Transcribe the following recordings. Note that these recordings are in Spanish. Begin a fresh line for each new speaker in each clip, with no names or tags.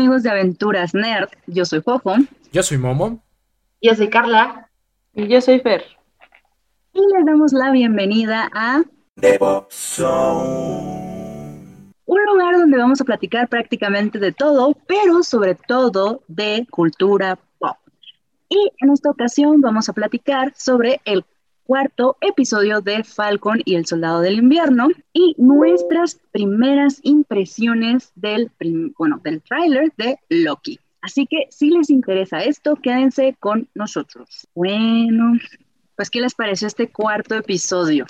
amigos de Aventuras Nerd? Yo soy Fofo.
Yo soy Momo.
Yo soy Carla.
Y yo soy Fer.
Y les damos la bienvenida a
The Pop Zone.
un lugar donde vamos a platicar prácticamente de todo, pero sobre todo de cultura pop. Y en esta ocasión vamos a platicar sobre el cuarto episodio de Falcon y el Soldado del Invierno y nuestras primeras impresiones del, prim- bueno, del tráiler de Loki. Así que si les interesa esto, quédense con nosotros. Bueno, pues ¿qué les pareció este cuarto episodio?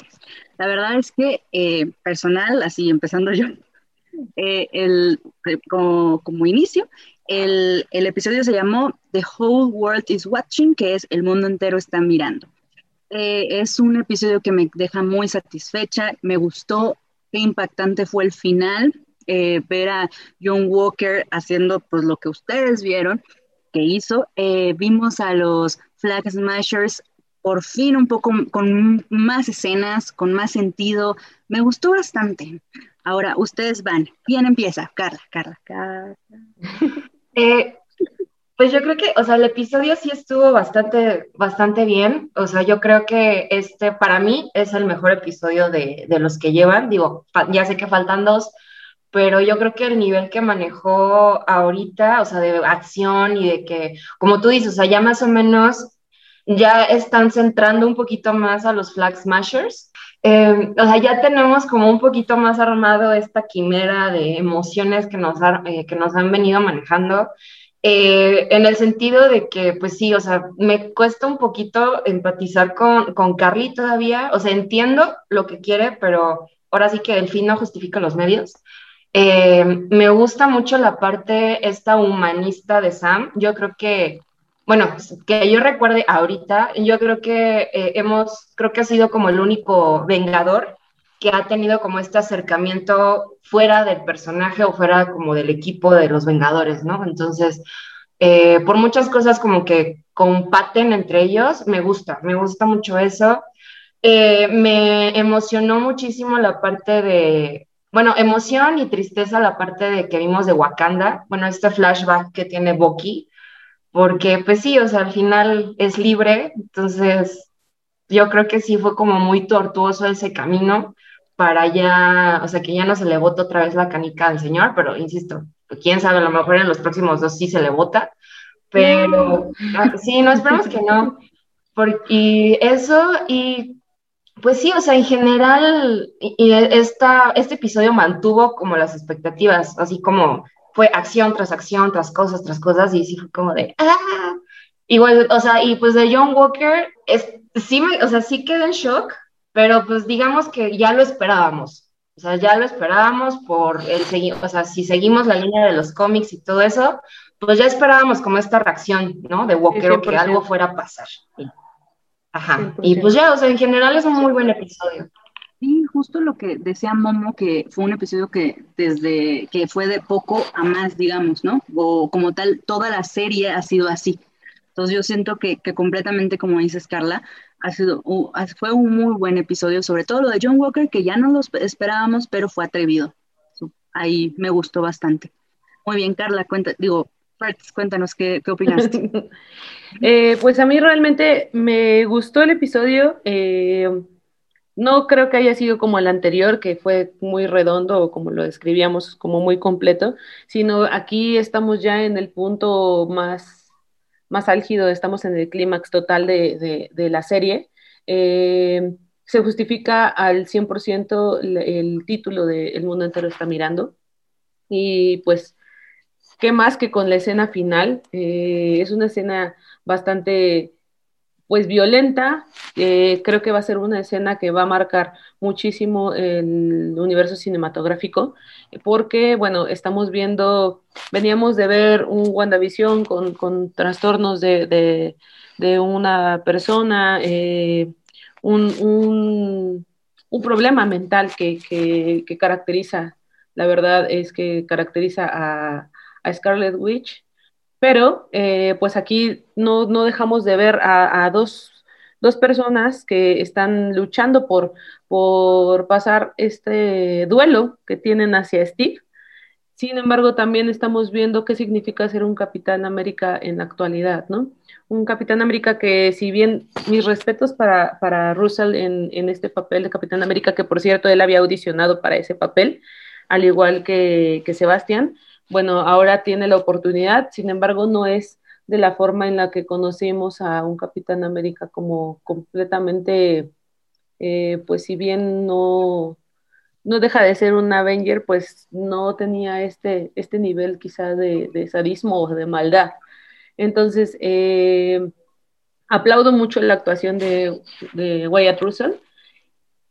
La verdad es que eh, personal, así empezando yo, eh, el, eh, como, como inicio, el, el episodio se llamó The Whole World is Watching, que es El mundo entero está mirando. Eh, es un episodio que me deja muy satisfecha, me gustó, qué impactante fue el final, eh, ver a John Walker haciendo pues lo que ustedes vieron que hizo. Eh, vimos a los Flag Smashers por fin un poco con más escenas, con más sentido. Me gustó bastante. Ahora, ustedes van. ¿Quién empieza? Carla, Carla, Carla.
pues yo creo que, o sea, el episodio sí estuvo bastante, bastante bien. O sea, yo creo que este para mí es el mejor episodio de, de los que llevan. Digo, ya sé que faltan dos, pero yo creo que el nivel que manejó ahorita, o sea, de acción y de que, como tú dices, o sea, ya más o menos ya están centrando un poquito más a los Flag Smashers. Eh, o sea, ya tenemos como un poquito más armado esta quimera de emociones que nos, ha- eh, que nos han venido manejando. Eh, en el sentido de que, pues sí, o sea, me cuesta un poquito empatizar con, con Carly todavía. O sea, entiendo lo que quiere, pero ahora sí que el fin no justifica los medios. Eh, me gusta mucho la parte esta humanista de Sam. Yo creo que, bueno, que yo recuerde ahorita, yo creo que eh, hemos, creo que ha sido como el único vengador que ha tenido como este acercamiento fuera del personaje o fuera como del equipo de los Vengadores, ¿no? Entonces, eh, por muchas cosas como que compaten entre ellos, me gusta, me gusta mucho eso. Eh, me emocionó muchísimo la parte de, bueno, emoción y tristeza la parte de que vimos de Wakanda, bueno, este flashback que tiene Bucky, porque pues sí, o sea, al final es libre, entonces yo creo que sí fue como muy tortuoso ese camino para ya, o sea, que ya no se le bota otra vez la canica al señor, pero insisto, quién sabe, a lo mejor en los próximos dos sí se le bota, pero ah, sí, no, esperemos que no. Por- y eso, y pues sí, o sea, en general, y, y esta, este episodio mantuvo como las expectativas, así como fue acción tras acción, tras cosas, tras cosas, y sí fue como de, ¡ah! Igual, o sea, y pues de John Walker, es, sí, me, o sea, sí quedé en shock, pero pues digamos que ya lo esperábamos. O sea, ya lo esperábamos por el seguir, o sea, si seguimos la línea de los cómics y todo eso, pues ya esperábamos como esta reacción, ¿no? De Walker que
100%.
algo fuera a pasar. Ajá.
100%.
Y pues ya, o sea, en general es un muy buen episodio.
Sí, justo lo que decía Momo, que fue un episodio que desde que fue de poco a más, digamos, ¿no? O como tal, toda la serie ha sido así. Entonces yo siento que, que completamente, como dices, Carla, ha sido, u- ha- fue un muy buen episodio, sobre todo lo de John Walker, que ya no lo esp- esperábamos, pero fue atrevido. Ahí me gustó bastante. Muy bien, Carla, cuenta, digo, cuéntanos qué, qué opinaste.
Eh, pues a mí realmente me gustó el episodio. eh, no creo que haya sido como el anterior, que fue muy redondo o como lo describíamos, como muy completo, sino aquí estamos ya en el punto más, más álgido, estamos en el clímax total de, la serie. Eh, se justifica al 100% el, el título de El mundo entero está mirando. Y pues qué más que con la escena final. Eh, es una escena bastante, pues, violenta. Eh, creo que va a ser una escena que va a marcar muchísimo el universo cinematográfico, porque, bueno, estamos viendo, veníamos de ver un WandaVision con, con trastornos de, de, de una persona, eh, un, un, problema mental que, que, que caracteriza, la verdad es que caracteriza a a Scarlet Witch, pero eh, pues aquí no, no, dejamos de ver a, a dos, dos, personas que están luchando por, por pasar este duelo que tienen hacia Steve Sin embargo, también estamos viendo qué significa ser un Capitán América en la actualidad, ¿no? Un Capitán América que, si bien mis respetos para, para Russell en, en este papel de Capitán América, que por cierto él había audicionado para ese papel, al igual que, que Sebastián, bueno, ahora tiene la oportunidad, sin embargo, no es de la forma en la que conocimos a un Capitán América como completamente, eh, pues si bien no, no deja de ser un Avenger, pues no tenía este, este nivel quizá de, sadismo o de maldad. Entonces, eh, aplaudo mucho la actuación de, de, Wyatt Russell.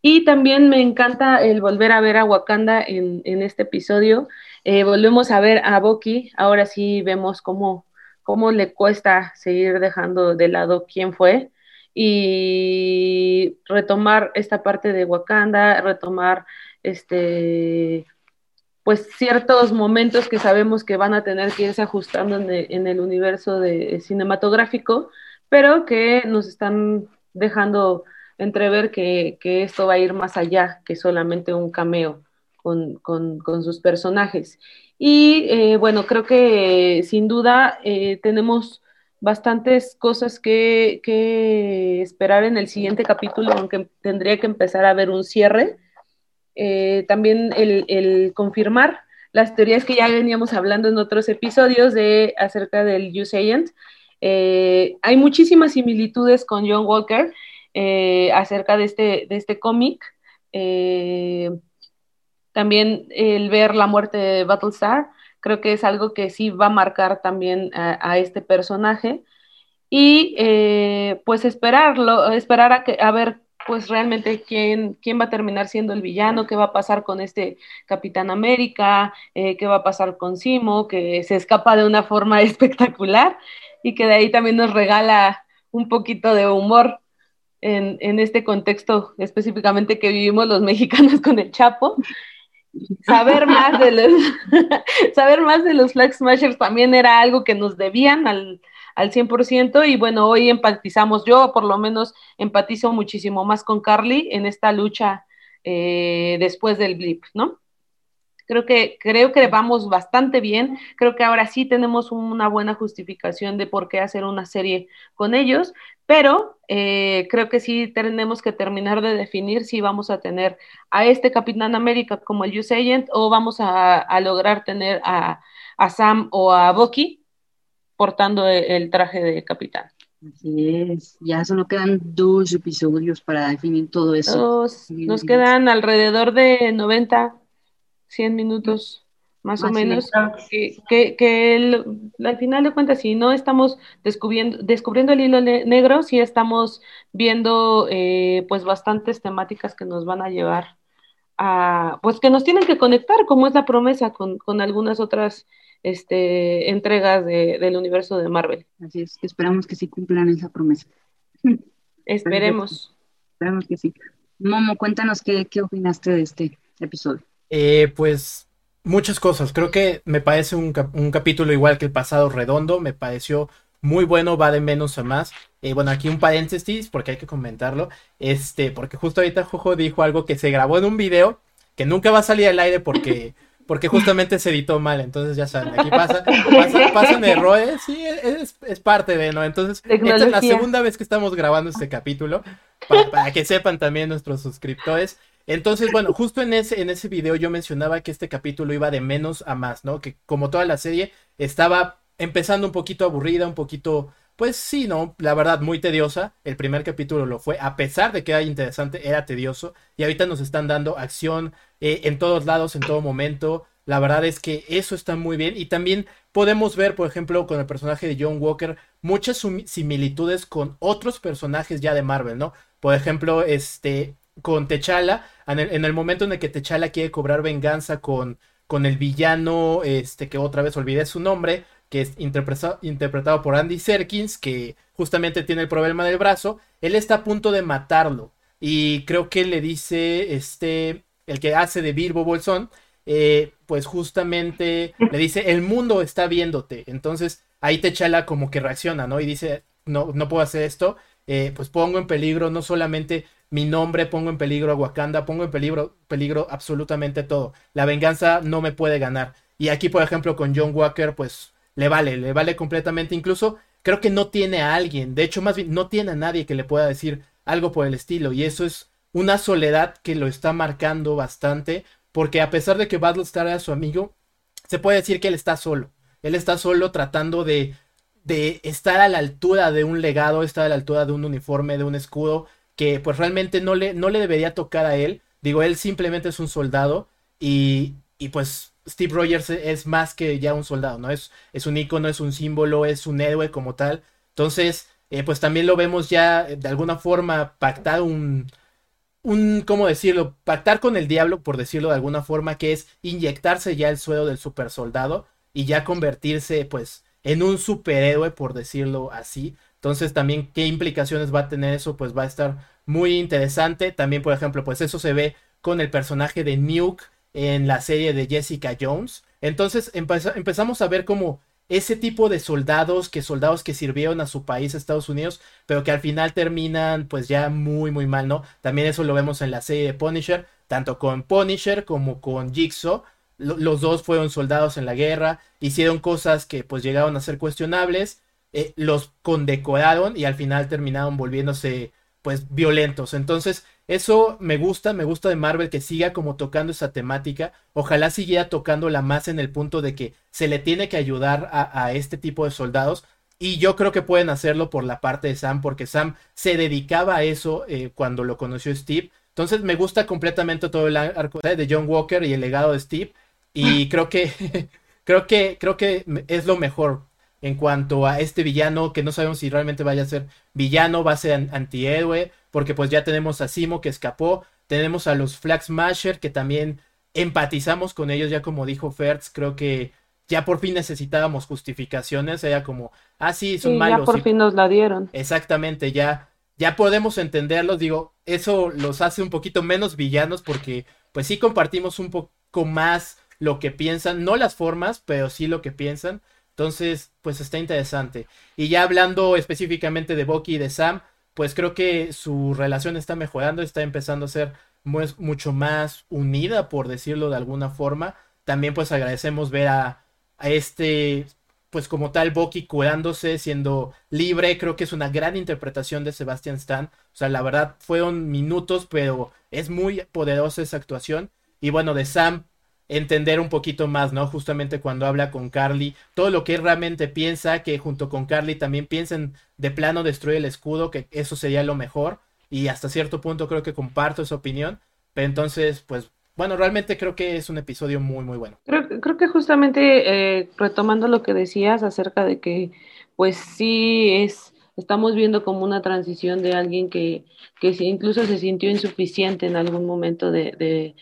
Y también me encanta el volver a ver a Wakanda en, en este episodio. Eh, volvemos a ver a Bucky, ahora sí vemos cómo, cómo le cuesta seguir dejando de lado quién fue y retomar esta parte de Wakanda, retomar este, pues ciertos momentos que sabemos que van a tener que irse ajustando en el, universo de, cinematográfico, pero que nos están dejando entrever que, esto va a ir más allá que solamente un cameo con, sus personajes. Y eh, bueno, creo que sin duda eh, tenemos bastantes cosas que, que, esperar en el siguiente capítulo, aunque tendría que empezar a ver un cierre eh, también el, confirmar las teorías que ya veníamos hablando en otros episodios de acerca del Use eh, hay muchísimas similitudes con John Walker eh, acerca de este, de este cómic. También el ver la muerte de Battlestar, creo que es algo que sí va a marcar también a, este personaje. Y pues esperarlo, esperar a, que, a ver pues realmente quién, quién va a terminar siendo el villano, qué va a pasar con este Capitán América, eh, qué va a pasar con Simo, que se escapa de una forma espectacular y que de ahí también nos regala un poquito de humor en, en este contexto específicamente que vivimos los mexicanos con el Chapo. Saber más de los, saber más de los Flag Smashers también era algo que nos debían al, al 100% y bueno, hoy empatizamos, yo por lo menos empatizo muchísimo más con Carly en esta lucha eh, después del blip, ¿no? Creo que, creo que vamos bastante bien, creo que ahora sí tenemos una buena justificación de por qué hacer una serie con ellos, pero eh, creo que sí tenemos que terminar de definir si vamos a tener a este Capitán América como el Use Agent o vamos a, lograr tener a, a Sam o a Bucky portando e, el traje de capitán.
Así es, ya solo quedan dos episodios para definir todo eso.
nos quedan alrededor de 90, 100 minutos más, o menos, que, que, al final de cuentas, si no estamos descubriendo, descubriendo el hilo negro, sí estamos viendo eh, pues bastantes temáticas que nos van a llevar a, pues que nos tienen que conectar, como es la promesa con, con algunas otras este, entregas del universo de Marvel.
Así es, que esperamos que sí cumplan esa promesa.
Esperemos.
Esperemos que sí. Momo, cuéntanos qué, qué opinaste de este episodio.
Eh, pues muchas cosas. Creo que me parece un, un, capítulo igual que el pasado redondo. Me pareció muy bueno, va de menos a más. Eh, bueno, aquí un paréntesis porque hay que comentarlo. Este, porque justo ahorita Jojo dijo algo que se grabó en un video que nunca va a salir al aire porque porque justamente se editó mal, entonces ya saben, aquí pasa, pasan errores, sí, es, parte de, ¿no? Entonces, esta es la segunda vez que estamos grabando este capítulo, para, que sepan también nuestros suscriptores. Entonces, bueno, justo en ese, en ese video yo mencionaba que este capítulo iba de menos a más, ¿no? Que como toda la serie estaba empezando un poquito aburrida, un poquito, pues sí, ¿no? La verdad, muy tediosa. El primer capítulo lo fue, a pesar de que era interesante, era tedioso. Y ahorita nos están dando acción, eh, en todos lados, en todo momento. La verdad es que eso está muy bien. Y también podemos ver, por ejemplo, con el personaje de John Walker, muchas similitudes con otros personajes ya de Marvel, ¿no? Por ejemplo, este, con T'Challa, en el, en el momento en el que T'Challa quiere cobrar venganza con, con el villano, este, que otra vez olvidé su nombre, que es interpretado, interpretado por Andy Serkins, que justamente tiene el problema del brazo, él está a punto de matarlo. Y creo que le dice, este, el que hace de Bilbo Bolsón, eh, pues justamente le dice, el mundo está viéndote. Entonces ahí te chala como que reacciona, ¿no? Y dice, no, no puedo hacer esto, eh, pues pongo en peligro no solamente mi nombre, pongo en peligro a Wakanda, pongo en peligro, peligro absolutamente todo. La venganza no me puede ganar. Y aquí, por ejemplo, con John Walker, pues le vale, le vale completamente. Incluso creo que no tiene a alguien, de hecho, más bien no tiene a nadie que le pueda decir algo por el estilo. Y eso es una soledad que lo está marcando bastante, porque a pesar de que Battlestar era su amigo, se puede decir que él está solo. Él está solo tratando de, de estar a la altura de un legado, estar a la altura de un uniforme, de un escudo, que pues realmente no le, no le debería tocar a él. Digo, él simplemente es un soldado y, y pues Steve Rogers es más que ya un soldado, ¿no? Es, es un icono, es un símbolo, es un héroe como tal. Entonces, eh, pues también lo vemos ya de alguna forma pactar un, un, ¿cómo decirlo? Pactar con el diablo, por decirlo de alguna forma, que es inyectarse ya el suelo del super soldado y ya convertirse, pues, en un superhéroe, por decirlo así. Entonces, también, ¿qué implicaciones va a tener eso? Pues va a estar muy interesante. También, por ejemplo, pues eso se ve con el personaje de Nuke en la serie de Jessica Jones. Entonces empezamos a ver como ese tipo de soldados, que soldados que sirvieron a su país, Estados Unidos, pero que al final terminan pues ya muy muy mal, ¿no? También eso lo vemos en la serie de Punisher, tanto con Punisher como con Jigsaw. los dos fueron soldados en la guerra, hicieron cosas que pues llegaron a ser cuestionables, eh, los condecoraron y al final terminaron volviéndose pues violentos. Entonces, eso me gusta, me gusta de Marvel que siga como tocando esa temática. Ojalá siguiera tocándola más en el punto de que se le tiene que ayudar a, este tipo de soldados. Y yo creo que pueden hacerlo por la parte de Sam, porque Sam se dedicaba a eso eh, cuando lo conoció Steve. Entonces me gusta completamente todo el arco de John Walker y el legado de Steve. Y creo que creo que creo que es lo mejor en cuanto a este villano, que no sabemos si realmente vaya a ser villano, va a ser antihéroe, porque pues ya tenemos a Simo que escapó, tenemos a los Flag Smasher que también empatizamos con ellos, ya como dijo Fertz, creo que ya por fin necesitábamos justificaciones, era como, ah, sí, son malos.
Ya por fin nos la dieron.
Exactamente, ya, ya podemos entenderlos, digo, eso los hace un poquito menos villanos porque pues sí compartimos un poco más lo que piensan, no las formas, pero sí lo que piensan. Entonces, pues está interesante. Y ya hablando específicamente de Bucky y de Sam, pues creo que su relación está mejorando, está empezando a ser mucho más unida, por decirlo de alguna forma. También pues agradecemos ver a, a este, pues como tal, Bucky curándose, siendo libre. Creo que es una gran interpretación de Sebastian Stan. O sea, la verdad fueron minutos, pero es muy poderosa esa actuación. Y bueno, de Sam, entender un poquito más, ¿no? Justamente cuando habla con Carly, todo lo que realmente piensa, que junto con Carly también piensen de plano destruir el escudo, que eso sería lo mejor, y hasta cierto punto creo que comparto esa opinión, pero entonces, pues, bueno, realmente creo que es un episodio muy, muy bueno.
Creo, creo que justamente eh, retomando lo que decías acerca de que, pues sí es estamos viendo como una transición de alguien que, que incluso se sintió insuficiente en algún momento de, de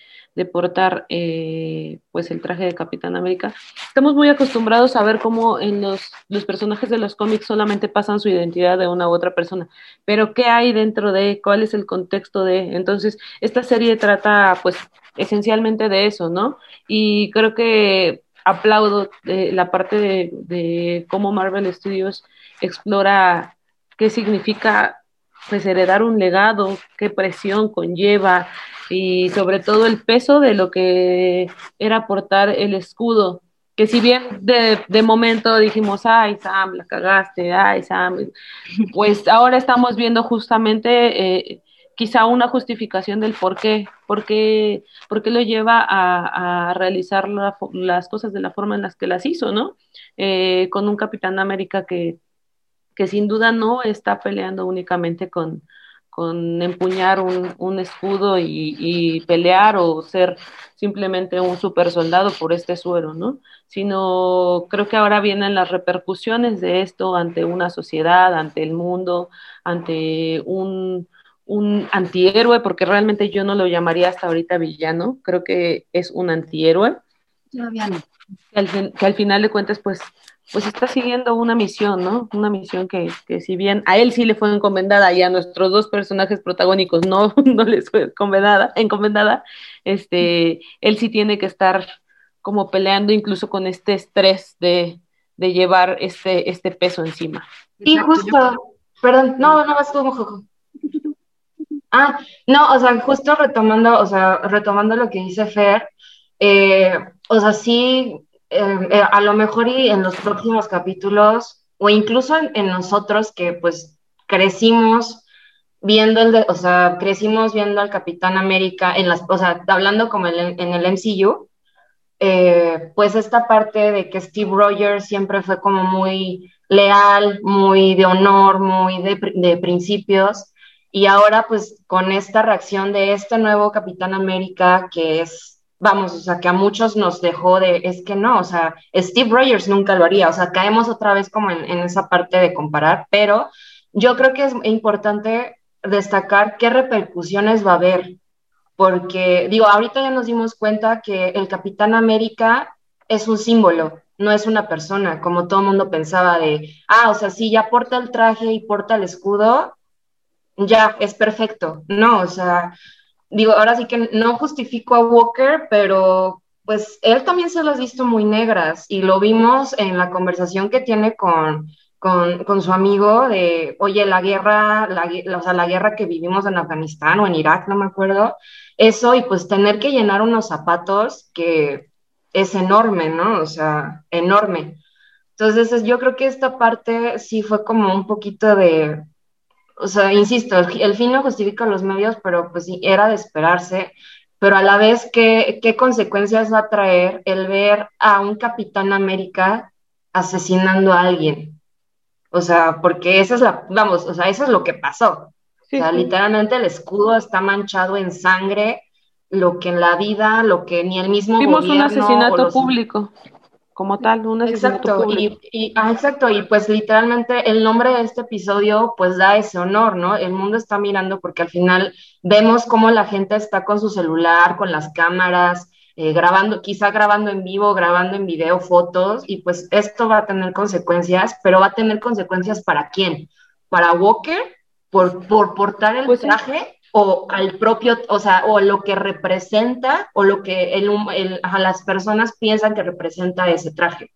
portar eh, pues el traje de Capitán América. Estamos muy acostumbrados a ver cómo en los, los, personajes de los cómics solamente pasan su identidad de una u otra persona, pero qué hay dentro de, cuál es el contexto de. Entonces, esta serie trata pues esencialmente de eso, ¿no? Y creo que aplaudo eh, la parte de, de cómo Marvel Studios explora qué significa pues heredar un legado, qué presión conlleva, y sobre todo el peso de lo que era portar el escudo, que si bien de, de, momento dijimos, ay Sam, la cagaste, ay Sam, pues ahora estamos viendo justamente eh, quizá una justificación del por qué, por qué, por qué lo lleva a, a realizar las cosas de la forma en las que las hizo, ¿no? Eh, con un Capitán América que, que sin duda no está peleando únicamente con, con empuñar un, escudo y, pelear o ser simplemente un super soldado por este suero, ¿no? Sino creo que ahora vienen las repercusiones de esto ante una sociedad, ante el mundo, ante un, un antihéroe, porque realmente yo no lo llamaría hasta ahorita villano, creo que es un antihéroe. Que al, que al final de cuentas, pues pues está siguiendo una misión, ¿no? Una misión que, que, si bien a él sí le fue encomendada y a nuestros dos personajes protagónicos no, no les fue encomendada, encomendada, este, él sí tiene que estar como peleando incluso con este estrés de, de llevar este, este peso encima.
Y justo, perdón, no, no vas tú, Mojojo. Ah, no, o sea, justo retomando, o sea, retomando lo que dice Fer, eh, o sea, sí eh, eh, a lo mejor y en los próximos capítulos, o incluso en, nosotros que pues crecimos viendo el, o sea, crecimos viendo al Capitán América en las, o sea, hablando como en, en el MCU, eh, pues esta parte de que Steve Rogers siempre fue como muy leal, muy de honor, muy de, de principios, y ahora pues con esta reacción de este nuevo Capitán América que es vamos, o sea, que a muchos nos dejó de, es que no, o sea, Steve Rogers nunca lo haría, o sea, caemos otra vez como en, esa parte de comparar, pero yo creo que es importante destacar qué repercusiones va a haber, porque digo, ahorita ya nos dimos cuenta que el Capitán América es un símbolo, no es una persona, como todo el mundo pensaba de, ah, o sea, sí, ya porta el traje y porta el escudo, ya es perfecto. No, o sea, digo, ahora sí que no justifico a Walker, pero pues él también se las visto muy negras y lo vimos en la conversación que tiene con, con, su amigo de, oye, la guerra, la, o sea, la guerra que vivimos en Afganistán o en Irak, no me acuerdo, eso y pues tener que llenar unos zapatos que es enorme, ¿no? O sea, enorme. Entonces, yo creo que esta parte sí fue como un poquito de, o sea, insisto, el, fin no justifica los medios, pero pues sí, era de esperarse, pero a la vez, ¿qué, ¿qué consecuencias va a traer el ver a un Capitán América asesinando a alguien? O sea, porque esa es la, vamos, o sea, eso es lo que pasó. o sea, literalmente el escudo está manchado en sangre, lo que en la vida, lo que ni el mismo
Vimos un asesinato público como tal, un
Exacto, y, y, ah, exacto, y pues literalmente el nombre de este episodio pues da ese honor, ¿no? El mundo está mirando porque al final vemos cómo la gente está con su celular, con las cámaras, eh, grabando, quizá grabando en vivo, grabando en video fotos, y pues esto va a tener consecuencias, pero va a tener consecuencias para quién? Para Walker, por, por portar el pues traje o al propio, o sea, o lo que representa o lo que el, a las personas piensan que representa ese traje.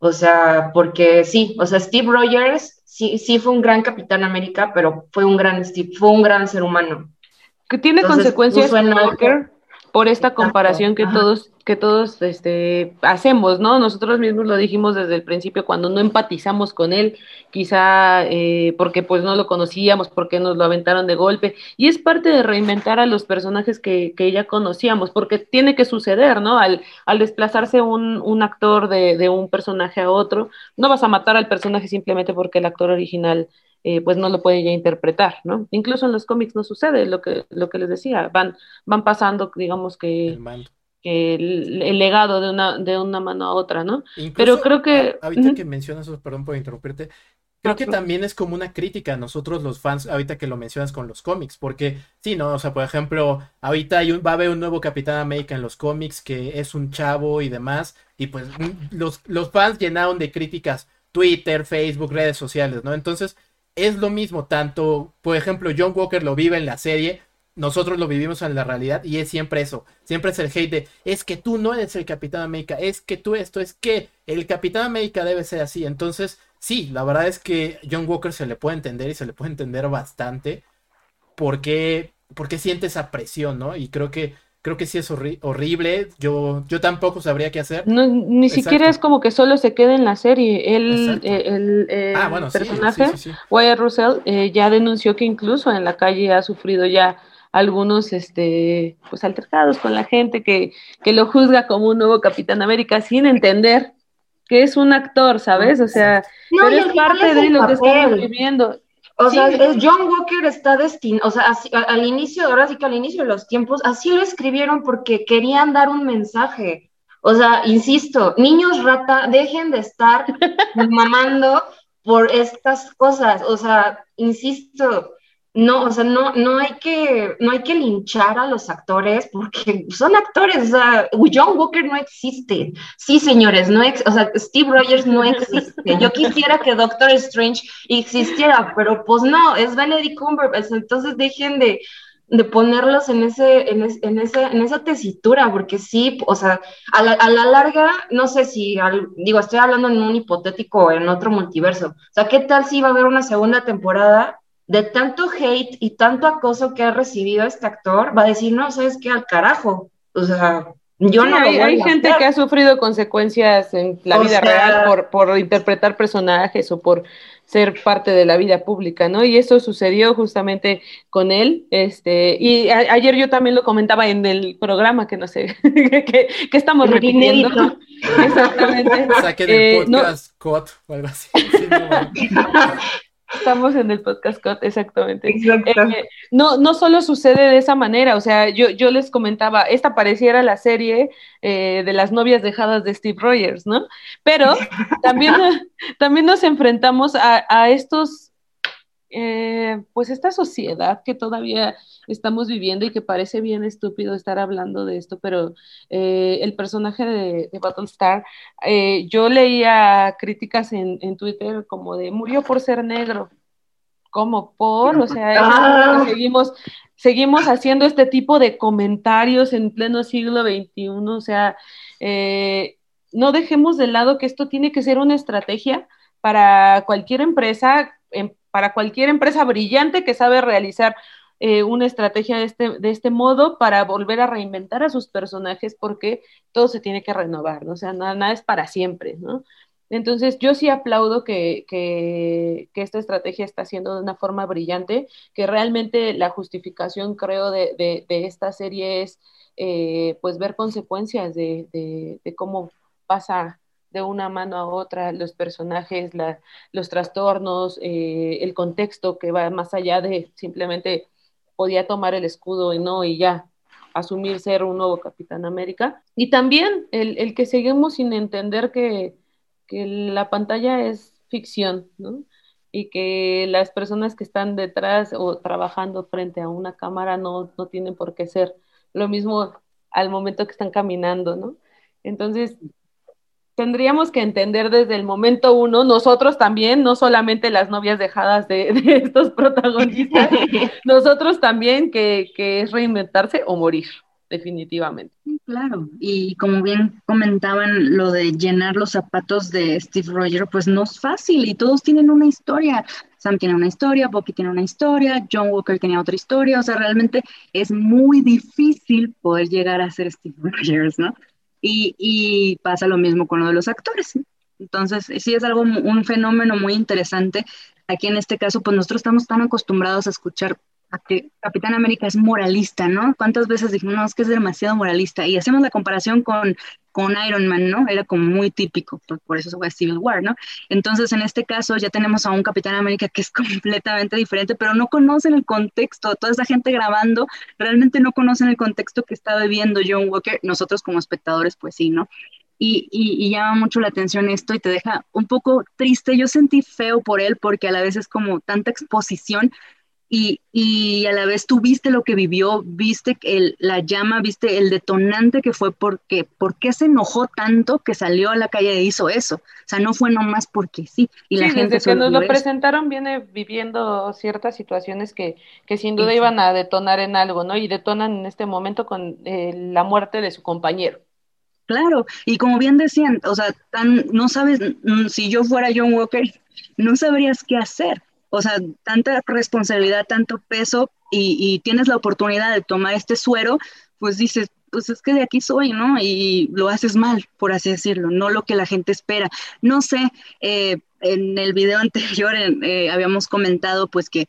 O sea, porque sí, o sea, Steve Rogers sí, sí fue un gran Capitán América, pero fue un gran Steve, fue un gran ser humano.
Que tiene consecuencias Walker por esta comparación que todos que todos este, hacemos, ¿no? Nosotros mismos lo dijimos desde el principio cuando no empatizamos con él, quizá eh, porque pues no lo conocíamos, porque nos lo aventaron de golpe, y es parte de reinventar a los personajes que, que ya conocíamos, porque tiene que suceder, ¿no? Al, al desplazarse un, un actor de, de, un personaje a otro, no vas a matar al personaje simplemente porque el actor original eh, pues no lo puede ya interpretar, ¿no? Incluso en los cómics no sucede lo que, lo que les decía, van, van pasando, digamos que legado de una, de una mano a otra, ¿no? Pero creo que...
Ahorita que mencionas eso, perdón por interrumpirte, creo que también es como una crítica a nosotros los fans, ahorita que lo mencionas con los cómics, porque sí, ¿no? O sea, por ejemplo, ahorita hay un, va a haber un nuevo Capitán América en los cómics que es un chavo y demás, y pues mm, los, los fans llenaron de críticas Twitter, Facebook, redes sociales, ¿no? Entonces, es lo mismo, tanto, por ejemplo, John Walker lo vive en la serie, nosotros lo vivimos en la realidad y es siempre eso. Siempre es el hate de, es que tú no eres el Capitán América, es que tú esto, es que el Capitán América debe ser así. Entonces, sí, la verdad es que John Walker se le puede entender y se le puede entender bastante porque, porque siente esa presión, ¿no? Y creo que creo que sí es horrible. Yo, yo tampoco sabría qué hacer.
No, ni siquiera es como que solo se quede en la serie. Él, eh, el, eh, ah, personaje, Wyatt Russell, eh, ya denunció que incluso en la calle ha sufrido ya algunos este pues altercados con la gente que, que lo juzga como un nuevo Capitán América sin entender que es un actor, ¿sabes? O sea, pero es parte de lo que estamos viviendo.
O sea, es John Walker está destinado, o sea, al inicio, ahora sí que al inicio de los tiempos, así lo escribieron porque querían dar un mensaje. O sea, insisto, niños rata, dejen de estar mamando por estas cosas. O sea, insisto, no, o sea, no, no hay que, no hay que linchar a los actores porque son actores, o John Walker no existe. Sí, señores, no o sea, Steve Rogers no existe. Yo quisiera que Doctor Strange existiera, pero pues no, es Benedict Cumberbatch, entonces dejen de, de ponerlos en ese, en, en, ese, en esa tesitura, porque sí, o sea, a la, a la larga, no sé si, digo, estoy hablando en un hipotético, en otro multiverso, o sea, ¿qué tal si va a haber una segunda temporada de tanto hate y tanto acoso que ha recibido este actor, va a decir, no, ¿sabes qué? Al carajo. O sea, Yo
Sí,
no lo
hay, hay gente
hacer.
que ha sufrido consecuencias en la
O
vida
sea-
real por, por interpretar personajes o por ser parte de la vida pública, ¿no? Y eso sucedió justamente con él, este, y a- ayer yo también lo comentaba en el programa que no sé, que, que estamos
En el
repitiendo.
inédito.
Exactamente.
Saquen el
Eh, no,
podcast COT o algo así. Sí, no.
Estamos en el podcast Cut, exactamente. Eh, no, no solo sucede de esa manera, o sea, yo, yo les comentaba, esta pareciera la serie eh, de las novias dejadas de Steve Rogers, ¿no? Pero también, también nos enfrentamos a, a estos, eh, pues esta sociedad que todavía estamos viviendo y que parece bien estúpido estar hablando de esto, pero eh, el personaje de, de Battlestar, eh, yo leía críticas en, en Twitter como de murió por ser negro. ¿Cómo por? O sea,
Ah.
seguimos, seguimos haciendo este tipo de comentarios en pleno siglo XXI. O sea, eh, no dejemos de lado que esto tiene que ser una estrategia para cualquier empresa, em- para cualquier empresa brillante que sabe realizar eh, una estrategia de este, de este modo para volver a reinventar a sus personajes porque todo se tiene que renovar, ¿no? O sea, nada, es para siempre, ¿no? Entonces, yo sí aplaudo que, que, esta estrategia está haciendo de una forma brillante, que realmente la justificación, creo, de, de, esta serie es, eh, pues, ver consecuencias de, de, cómo pasa de una mano a otra los personajes, los trastornos, eh, el contexto que va más allá de simplemente podía tomar el escudo y no, y ya, asumir ser un nuevo Capitán América. Y también el, el que seguimos sin entender que, que la pantalla es ficción, ¿no? Y que las personas que están detrás o trabajando frente a una cámara no, no tienen por qué ser lo mismo al momento que están caminando, ¿no? Entonces, tendríamos que entender desde el momento uno, nosotros también, no solamente las novias dejadas de, de estos protagonistas, nosotros también que, que, es reinventarse o morir, definitivamente.
Sí, claro, y como bien comentaban, lo de llenar los zapatos de Steve Rogers, pues no es fácil y todos tienen una historia. Sam tiene una historia, Bucky tiene una historia, John Walker tenía otra historia, o sea, realmente es muy difícil poder llegar a ser Steve Rogers, ¿no? Y, pasa lo mismo con lo de los actores. Entonces, sí es algo, un fenómeno muy interesante. Aquí en este caso, pues nosotros estamos tan acostumbrados a escuchar Capitán América es moralista, ¿no? ¿Cuántas veces dijimos, no, es que es demasiado moralista? Y hacemos la comparación con, con Iron Man, ¿no? Era como muy típico, por, por eso fue Civil War, ¿no? Entonces, en este caso, ya tenemos a un Capitán América que es completamente diferente, pero no conocen el contexto. Toda esa gente grabando realmente no conocen el contexto que está viviendo John Walker. Nosotros como espectadores, pues sí, ¿no? Y, y, y, llama mucho la atención esto y te deja un poco triste. Yo sentí feo por él porque a la vez es como tanta exposición y, y a la vez tú viste lo que vivió, viste el, la llama, viste el detonante que fue porque, por qué se enojó tanto que salió a la calle e hizo eso. O sea, no fue nomás porque sí. Y
sí,
la gente
desde que nos lo eso. presentaron viene viviendo ciertas situaciones que, que sin duda sí. iban a detonar en algo, ¿no? Y detonan en este momento con eh, la muerte de su compañero.
Claro, y como bien decían, o sea, tan, no sabes, si yo fuera John Walker, no sabrías qué hacer. O sea, tanta responsabilidad, tanto peso, y, tienes la oportunidad de tomar este suero, pues dices, pues es que de aquí soy, ¿no? Y lo haces mal, por así decirlo, no lo que la gente espera. No sé, eh, en el video anterior eh, habíamos comentado, pues que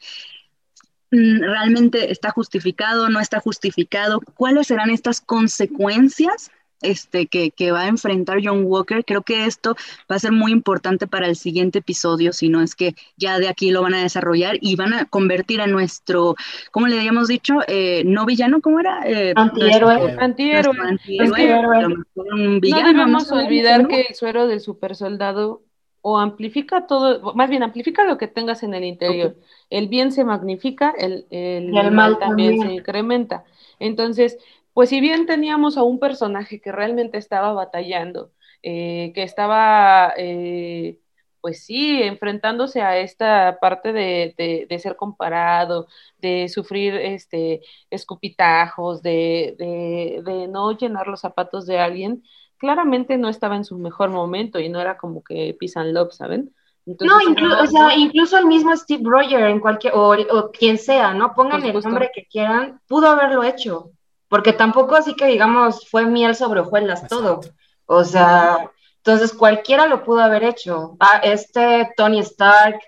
mm, realmente está justificado, no está justificado, cuáles serán estas consecuencias este, que, que, va a enfrentar John Walker. Creo que esto va a ser muy importante para el siguiente episodio, si no es que ya de aquí lo van a desarrollar y van a convertir a nuestro, ¿cómo le habíamos dicho? Eh, no villano, ¿cómo era?
Eh, antihéroe.
Nuestro, antihéroe.
antihéroe. antihéroe.
Un villano, no debemos no olvidar ¿no? que el suero del super soldado o amplifica todo, más bien amplifica lo que tengas en el interior. Okay. El bien se magnifica, el, el,
mal
también,
también
se incrementa. Entonces, pues si bien teníamos a un personaje que realmente estaba batallando, eh, que estaba, eh, pues sí, enfrentándose a esta parte de, de, de, ser comparado, de sufrir este, escupitajos, de, de, no llenar los zapatos de alguien, claramente no estaba en su mejor momento y no era como que pisan love, ¿saben?
Entonces, no, inclu o sea, incluso el mismo Steve Rogers en cualquier, o, o quien sea, ¿no? Pongan el nombre que quieran, pudo haberlo hecho porque tampoco así que digamos fue miel sobre hojuelas todo. O sea, entonces cualquiera lo pudo haber hecho. Ah, este Tony Stark,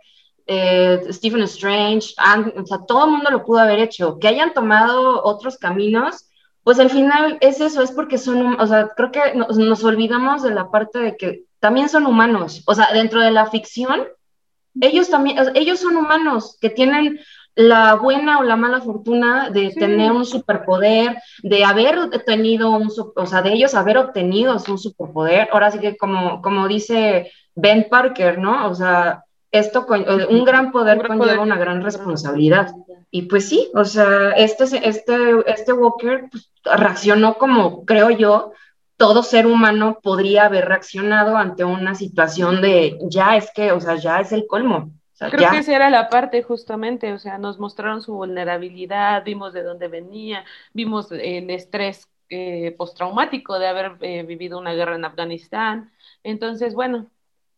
eh, Stephen Strange, o sea, todo el mundo lo pudo haber hecho. Que hayan tomado otros caminos, pues al final es eso, es porque son, o sea, creo que nos, nos olvidamos de la parte de que también son humanos. O sea, dentro de la ficción, ellos también, ellos son humanos que tienen la buena o la mala fortuna de tener un superpoder, de haber tenido un, o sea, de ellos haber obtenido un superpoder. Ahora sí que como, como dice Ben Parker, ¿no? O sea, esto, eh, un gran poder conlleva una gran responsabilidad. Y pues sí, o sea, este, este, este Walker pues, reaccionó como, creo yo, todo ser humano podría haber reaccionado ante una situación de ya es que, o sea, ya es el colmo.
Creo que esa era la parte justamente, o sea, nos mostraron su vulnerabilidad, vimos de dónde venía, vimos el estrés eh, postraumático de haber eh, vivido una guerra en Afganistán. Entonces, bueno,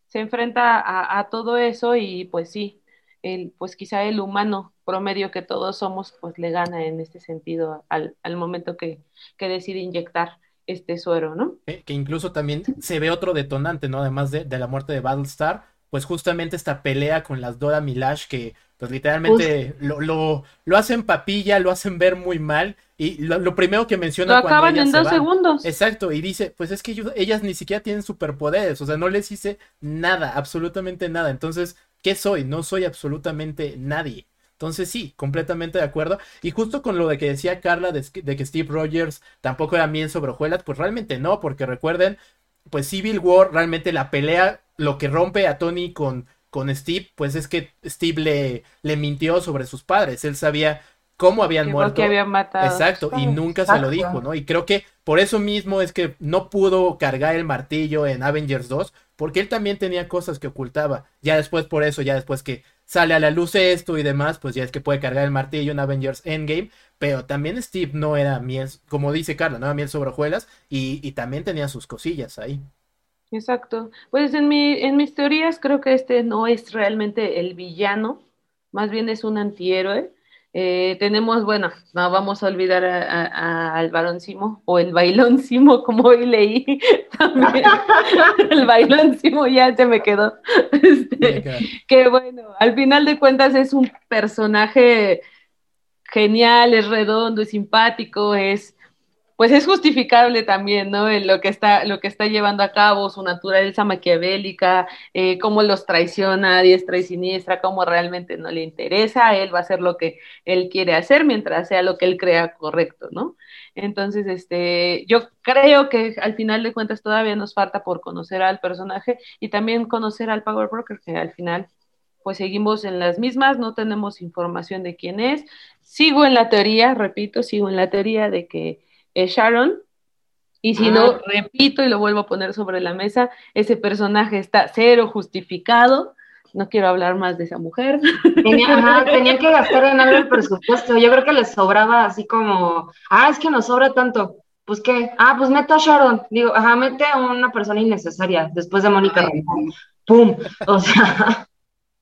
se enfrenta a, todo eso y pues sí, el, pues quizá el humano promedio que todos somos, pues le gana en este sentido al, al momento que, que decide inyectar este suero, ¿no?
Que incluso también se ve otro detonante, ¿no? Además de, de la muerte de Battlestar, pues justamente esta pelea con las Dora Milash que pues literalmente lo, lo, lo, hacen papilla, lo hacen ver muy mal y lo, primero que menciona...
Lo acaban en dos segundos.
Exacto, y dice, pues es que ellas ni siquiera tienen superpoderes, o sea, no les hice nada, absolutamente nada. Entonces, ¿qué soy? No soy absolutamente nadie. Entonces sí, completamente de acuerdo. Y justo con lo de que decía Carla de, de que Steve Rogers tampoco era miel sobre hojuelas, pues realmente no, porque recuerden, pues Civil War, realmente la pelea, lo que rompe a Tony con, con Steve, pues es que Steve le, le mintió sobre sus padres. Él sabía cómo habían muerto.
habían matado.
Exacto, y nunca se lo dijo, ¿no? Y creo que por eso mismo es que no pudo cargar el martillo en Avengers 2, porque él también tenía cosas que ocultaba. Ya después, por eso, ya después que sale a la luz esto y demás, pues ya es que puede cargar el martillo en Avengers Endgame. Pero también Steve no era miel, como dice Carla, no era miel sobre hojuelas y, y también tenía sus cosillas ahí.
Exacto. Pues en, mi, en mis teorías creo que este no es realmente el villano, más bien es un antihéroe. Eh, tenemos, bueno, no vamos a olvidar al varoncimo o el bailoncimo, como hoy leí también. el bailoncimo ya se me quedó. Este, que bueno, al final de cuentas es un personaje genial, es redondo, es simpático, es pues es justificable también, ¿no? lo que está, lo que está llevando a cabo, su naturaleza maquiavélica, eh, cómo los traiciona a diestra y siniestra, cómo realmente no le interesa, él va a hacer lo que él quiere hacer mientras sea lo que él crea correcto, ¿no? Entonces, este, yo creo que al final de cuentas todavía nos falta por conocer al personaje y también conocer al Power Broker, que al final pues seguimos en las mismas, no tenemos información de quién es. Sigo en la teoría, repito, sigo en la teoría de que Sharon. Y si no, ah. repito y lo vuelvo a poner sobre la mesa, ese personaje está cero justificado. No quiero hablar más de esa mujer.
tenían que gastar en algo el presupuesto. Yo creo que les sobraba así como, ah, es que nos sobra tanto. Pues qué, ah, pues mete a Sharon. Digo, ajá, mete a una persona innecesaria después de Mónica ¡Pum! O sea.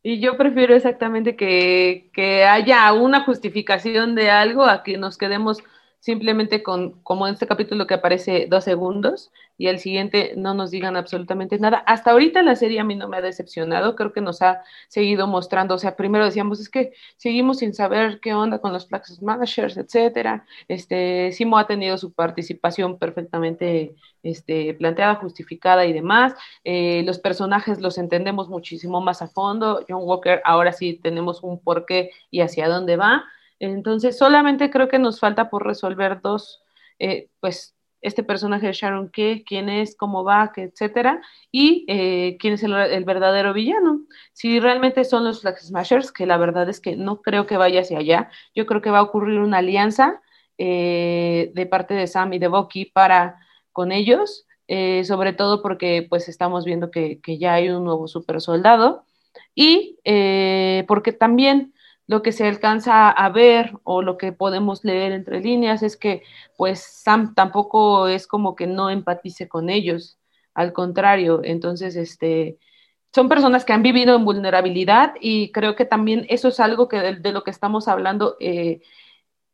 Y yo prefiero exactamente que, que haya una justificación de algo a que nos quedemos simplemente con, como este capítulo que aparece dos segundos y el siguiente no nos digan absolutamente nada. Hasta ahorita la serie a mí no me ha decepcionado, creo que nos ha seguido mostrando, o sea, primero decíamos, es que seguimos sin saber qué onda con los Flaxus Managers, etcétera. Este, Simo ha tenido su participación perfectamente este, planteada, justificada y demás. Eh, los personajes los entendemos muchísimo más a fondo. John Walker, ahora sí tenemos un porqué y hacia dónde va. Entonces, solamente creo que nos falta por resolver dos, eh, pues, este personaje de Sharon Kay, quién es, cómo va, etcétera, y eh, quién es el, verdadero villano. Si realmente son los Flag Smashers, que la verdad es que no creo que vaya hacia allá, yo creo que va a ocurrir una alianza eh, de parte de Sam y de Bucky para con ellos, sobre todo porque pues estamos viendo que, que, ya hay un nuevo super soldado y porque también lo que se alcanza a ver o lo que podemos leer entre líneas es que pues Sam tampoco es como que no empatice con ellos, al contrario, entonces este son personas que han vivido en vulnerabilidad y creo que también eso es algo que de, lo que estamos hablando eh,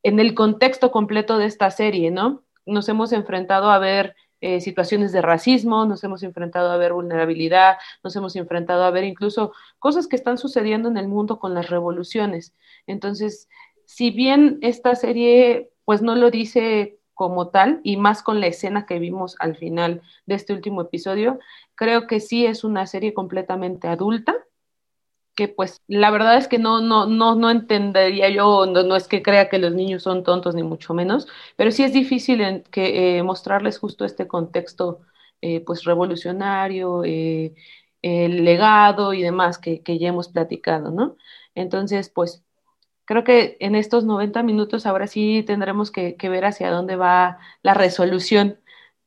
en el contexto completo de esta serie, ¿no? Nos hemos enfrentado a ver eh, situaciones de racismo, nos hemos enfrentado a ver vulnerabilidad, nos hemos enfrentado a ver incluso cosas que están sucediendo en el mundo con las revoluciones. Entonces, si bien esta serie pues no lo dice como tal, y más con la escena que vimos al final de este último episodio, creo que sí es una serie completamente adulta, que pues la verdad es que no, no, no, no entendería yo, no, es que crea que los niños son tontos ni mucho menos, pero sí es difícil que, eh, mostrarles justo este contexto eh, pues revolucionario, eh, el legado y demás que, ya hemos platicado, ¿no? Entonces, pues creo que en estos 90 minutos ahora sí tendremos que ver hacia dónde va la resolución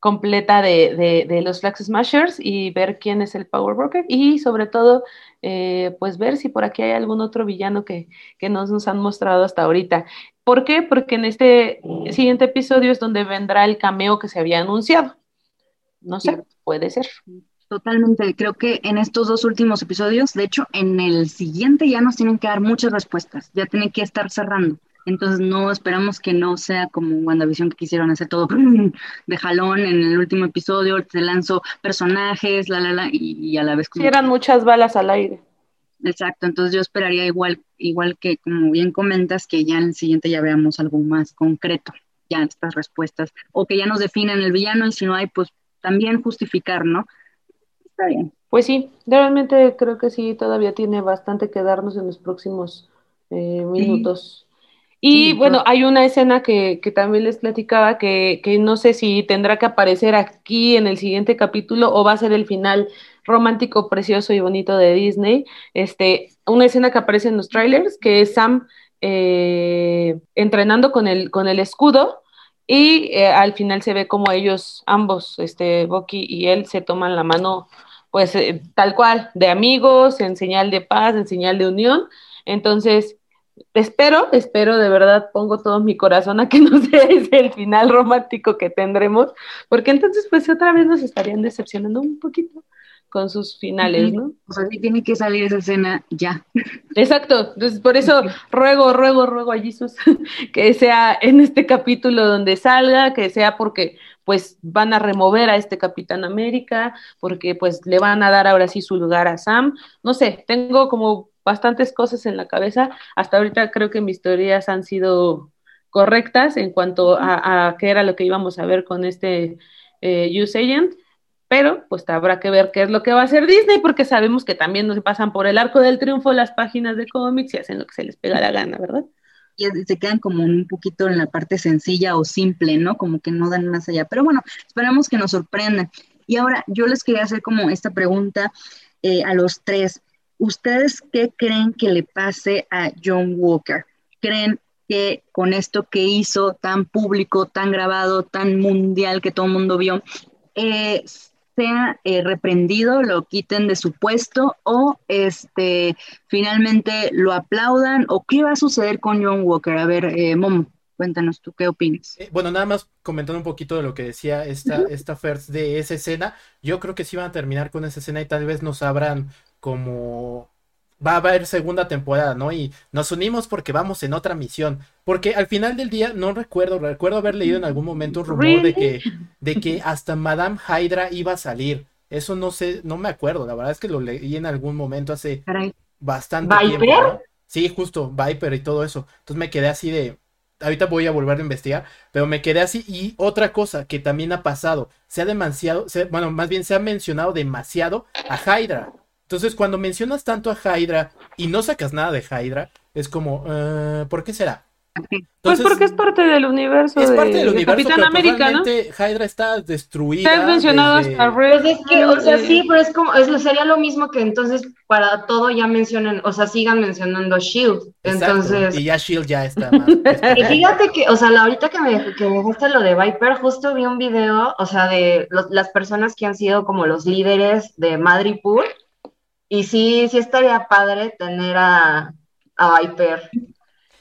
completa de, de, los Flag Smashers y ver quién es el Power Broker y sobre todo eh, pues ver si por aquí hay algún otro villano que, que nos, nos, han mostrado hasta ahorita. ¿Por qué? Porque en este siguiente episodio es donde vendrá el cameo que se había anunciado. No sé, puede ser.
Totalmente, creo que en estos dos últimos episodios, de hecho, en el siguiente ya nos tienen que dar muchas respuestas, ya tienen que estar cerrando. Entonces no esperamos que no sea como WandaVision que quisieron hacer todo de jalón en el último episodio, se lanzó personajes, la la la, y, a la vez
como... Sí, eran muchas balas al aire.
Exacto, entonces yo esperaría igual, igual que como bien comentas, que ya en el siguiente ya veamos algo más concreto, ya estas respuestas, o que ya nos definen el villano y si no hay, pues también justificar, ¿no? Está bien.
Pues sí, realmente creo que sí, todavía tiene bastante que darnos en los próximos eh, minutos. Y bueno, hay una escena que, que también les platicaba que, que, no sé si tendrá que aparecer aquí en el siguiente capítulo o va a ser el final romántico, precioso y bonito de Disney. Este, una escena que aparece en los trailers, que es Sam eh, entrenando con el, con el escudo y eh, al final se ve como ellos, ambos, este, Bucky y él, se toman la mano, pues eh, tal cual, de amigos, en señal de paz, en señal de unión. Entonces, espero, espero, de verdad pongo todo mi corazón a que no sea ese el final romántico que tendremos, porque entonces pues otra vez nos estarían decepcionando un poquito con sus finales, ¿no?
O sea, sí tiene que salir esa escena ya.
Exacto, entonces por eso ruego, ruego, ruego a Jesús que sea en este capítulo donde salga, que sea porque pues van a remover a este Capitán América, porque pues le van a dar ahora sí su lugar a Sam, no sé, tengo como bastantes cosas en la cabeza. Hasta ahorita creo que mis teorías han sido correctas en cuanto a, qué era lo que íbamos a ver con este eh, Use Agent, pero pues habrá que ver qué es lo que va a hacer Disney, porque sabemos que también nos pasan por el arco del triunfo las páginas de cómics y hacen lo que se les pega la gana, ¿verdad?
Y se quedan como un poquito en la parte sencilla o simple, ¿no? Como que no dan más allá. Pero bueno, esperamos que nos sorprendan. Y ahora yo les quería hacer como esta pregunta eh, a los tres. ¿Ustedes qué creen que le pase a John Walker? ¿Creen que con esto que hizo tan público, tan grabado, tan mundial que todo el mundo vio, eh, sea eh, reprendido, lo quiten de su puesto o este finalmente lo aplaudan o qué va a suceder con John Walker? A ver, eh, Momo, cuéntanos tú qué opinas.
bueno, nada más comentando un poquito de lo que decía esta, esta First de esa escena, yo creo que sí van a terminar con esa escena y tal vez nos abran como va a haber segunda temporada, ¿no? Y nos unimos porque vamos en otra misión. Porque al final del día, no recuerdo, recuerdo haber leído en algún momento un rumor de que, de que hasta Madame Hydra iba a salir. Eso no sé, no me acuerdo, la verdad es que lo leí en algún momento hace bastante tiempo. Sí, justo, Viper y todo eso. Entonces me quedé así de. Ahorita voy a volver a investigar, pero me quedé así. Y otra cosa que también ha pasado, se ha demasiado, bueno, más bien se ha mencionado demasiado a Hydra. Entonces, cuando mencionas tanto a Hydra y no sacas nada de Hydra, es como, uh, ¿por qué será?
pues porque es parte del universo.
Es
de,
parte del universo.
Capitán América, ¿no?
Hydra está destruida.
Te has mencionado desde... hasta
Pues es que, o sea, sí, pero es como, es, sería lo mismo que entonces para todo ya mencionen, o sea, sigan mencionando Shield. Entonces.
Y ya Shield ya está más.
y fíjate que, o sea, ahorita que me, que me gusta lo de Viper, justo vi un video, o sea, de los, las personas que han sido como los líderes de Madripoor y sí, sí estaría padre tener a, a Viper.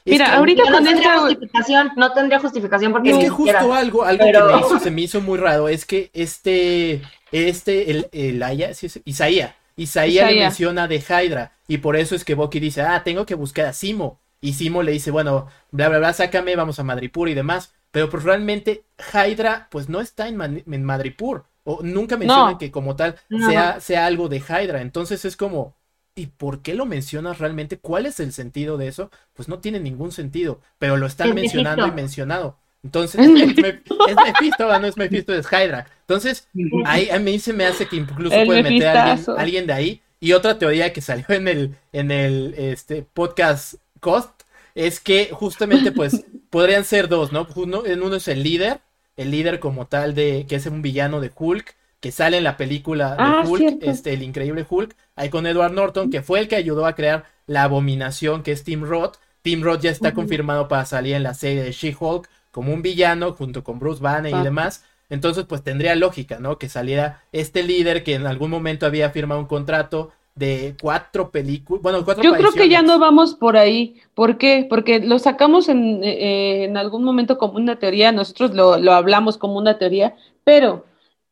Mira, ahorita
no tendría justificación, no tendría justificación porque
es que justo algo, algo que se me hizo muy raro es que este, este, el, el Aya, ¿sí Isaías, Isaías le menciona de Hydra y por eso es que Bucky dice, ah, tengo que buscar a Simo y Simo le dice, bueno, bla, bla, bla, sácame, vamos a Madripur y demás. Pero pues realmente Hydra pues no está en, Man- en Madripur. O nunca mencionan
No.
que como tal
No.
sea, sea algo de Hydra. Entonces es como, ¿y por qué lo mencionas realmente? ¿Cuál es el sentido de eso? Pues no tiene ningún sentido. Pero lo están
Es
mencionando y mencionado. Entonces, es, es, Mep- es Mephisto, ¿verdad? no es Mephisto, es Hydra. Entonces, ahí a mí se me hace que incluso
El
puede meter a alguien, alguien de ahí. Y otra teoría que salió en el, en el este, podcast Cost es que justamente pues podrían ser dos, ¿no? Uno, en uno es el líder, el líder como tal de que es un villano de Hulk, que sale en la película de
Ah,
Hulk,
cierto.
este, el increíble Hulk, ahí con Edward Norton, que fue el que ayudó a crear la abominación que es Tim Roth. Tim Roth ya está confirmado para salir en la serie de She-Hulk como un villano junto con Bruce Banner y
Ah.
demás. Entonces, pues tendría lógica, ¿no? Que saliera este líder que en algún momento había firmado un contrato de cuatro películas, bueno, cuatro
Yo creo que ya no vamos por ahí. ¿Por qué? Porque lo sacamos en, eh, en algún momento como una teoría, nosotros lo, lo hablamos como una teoría, pero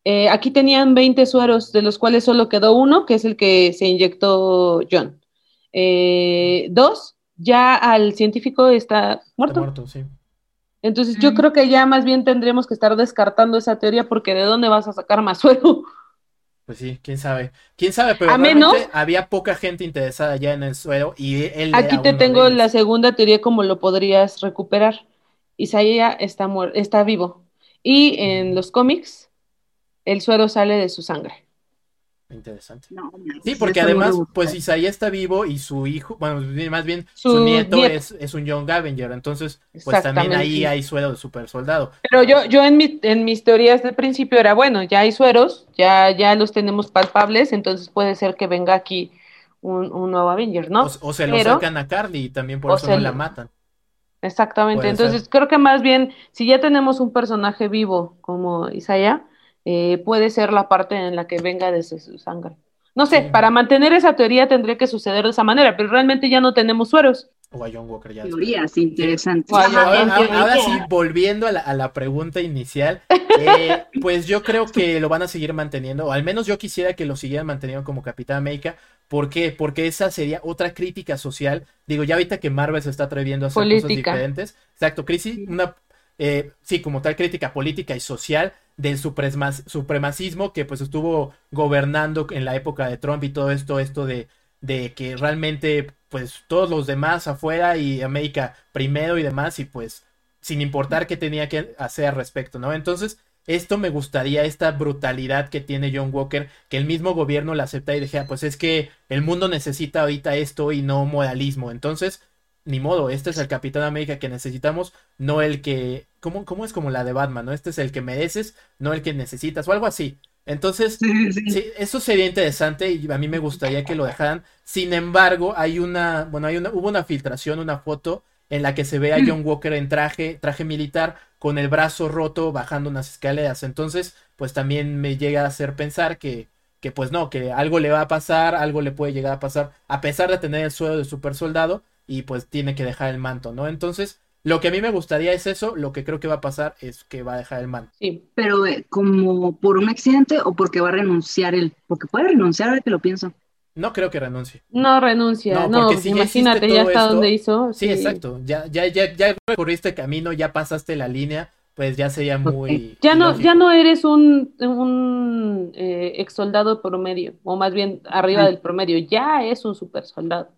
eh, aquí tenían 20 sueros, de los cuales solo quedó uno, que es el que se inyectó John. Eh, dos, ya al científico está
Está
muerto.
muerto, sí.
Entonces yo
Mm.
creo que ya más bien tendremos que estar descartando esa teoría porque ¿de dónde vas a sacar más suero?
Pues sí, quién sabe. Quién sabe, pero
A menos-
había poca gente interesada ya en el suelo y él
Aquí te tengo la segunda teoría como lo podrías recuperar. Isaías está está vivo. Y en los cómics, el suero sale de su sangre.
Interesante.
No,
Sí, porque además, pues Isaías está vivo y su hijo, bueno, más bien su,
Su
nieto,
nieto.
Es, es un Young Avenger, entonces, pues también ahí hay suelo de super soldado.
Pero yo, yo en, mi- en mis teorías del principio era, bueno, ya hay sueros, ya, ya los tenemos palpables, entonces puede ser que venga aquí un, un nuevo Avenger, ¿no?
O, o se lo
Pero-
sacan a Carly y también por eso no
lo-
la matan.
Exactamente.
Puede
Entonces,
ser.
creo que más bien, si ya tenemos un personaje vivo como Isaiah, eh, puede ser la parte en la que venga desde su sangre. No sé,
Sí.
para mantener esa teoría tendría que suceder de esa manera, pero realmente ya no tenemos sueros.
O a John Walker ya.
Teorías interesantes.
Ahora, sí, volviendo a la, a la pregunta inicial, eh, pues yo creo que lo van a seguir manteniendo, o al menos yo quisiera que lo siguieran manteniendo como Capitán América. ¿Por qué? Porque esa sería otra crítica social. Digo, ya ahorita que Marvel se está atreviendo a hacer cosas diferentes. Exacto, crisis, una, eh, sí, como tal crítica política y social del suprema- supremacismo que pues estuvo gobernando en la época de Trump y todo esto, esto de, de que realmente pues todos los demás afuera y América primero y demás y pues sin importar qué tenía que hacer al respecto, ¿no? Entonces, esto me gustaría, esta brutalidad que tiene John Walker, que el mismo gobierno la acepta y dije, "Ah, pues es que el mundo necesita ahorita esto y no moralismo. Entonces, ni modo, este es el Capitán América que necesitamos, no el que, ¿cómo, cómo es como la de Batman, ¿no? Este es el que mereces, no el que necesitas, o algo así. Entonces,
Sí, sí.
Sí, eso sería interesante y a mí me gustaría que lo dejaran. Sin embargo, hay una, bueno, hay una, hubo una filtración, una foto en la que se ve a John Walker en traje, traje militar, con el brazo roto bajando unas escaleras. Entonces, pues también me llega a hacer pensar que, que pues no, que algo le va a pasar, algo le puede llegar a pasar, a pesar de tener el suelo de super soldado, y pues tiene que dejar el manto, ¿no? Entonces, lo que a mí me gustaría es eso, lo que creo que va a pasar es que va a dejar el manto.
Sí.
Pero eh, como por un accidente o porque va a renunciar él. Porque puede renunciar ahora que lo pienso.
No creo que renuncie.
No renuncia,
No,
no,
porque si
imagínate ya
esto-
donde hizo.
Sí, exacto. Ya, ya, ya, ya recorriste camino, ya pasaste la línea, pues ya sería muy.
Ya no, ya no eres un, un eh, ex soldado promedio, o más bien arriba del promedio, ya es un super soldado.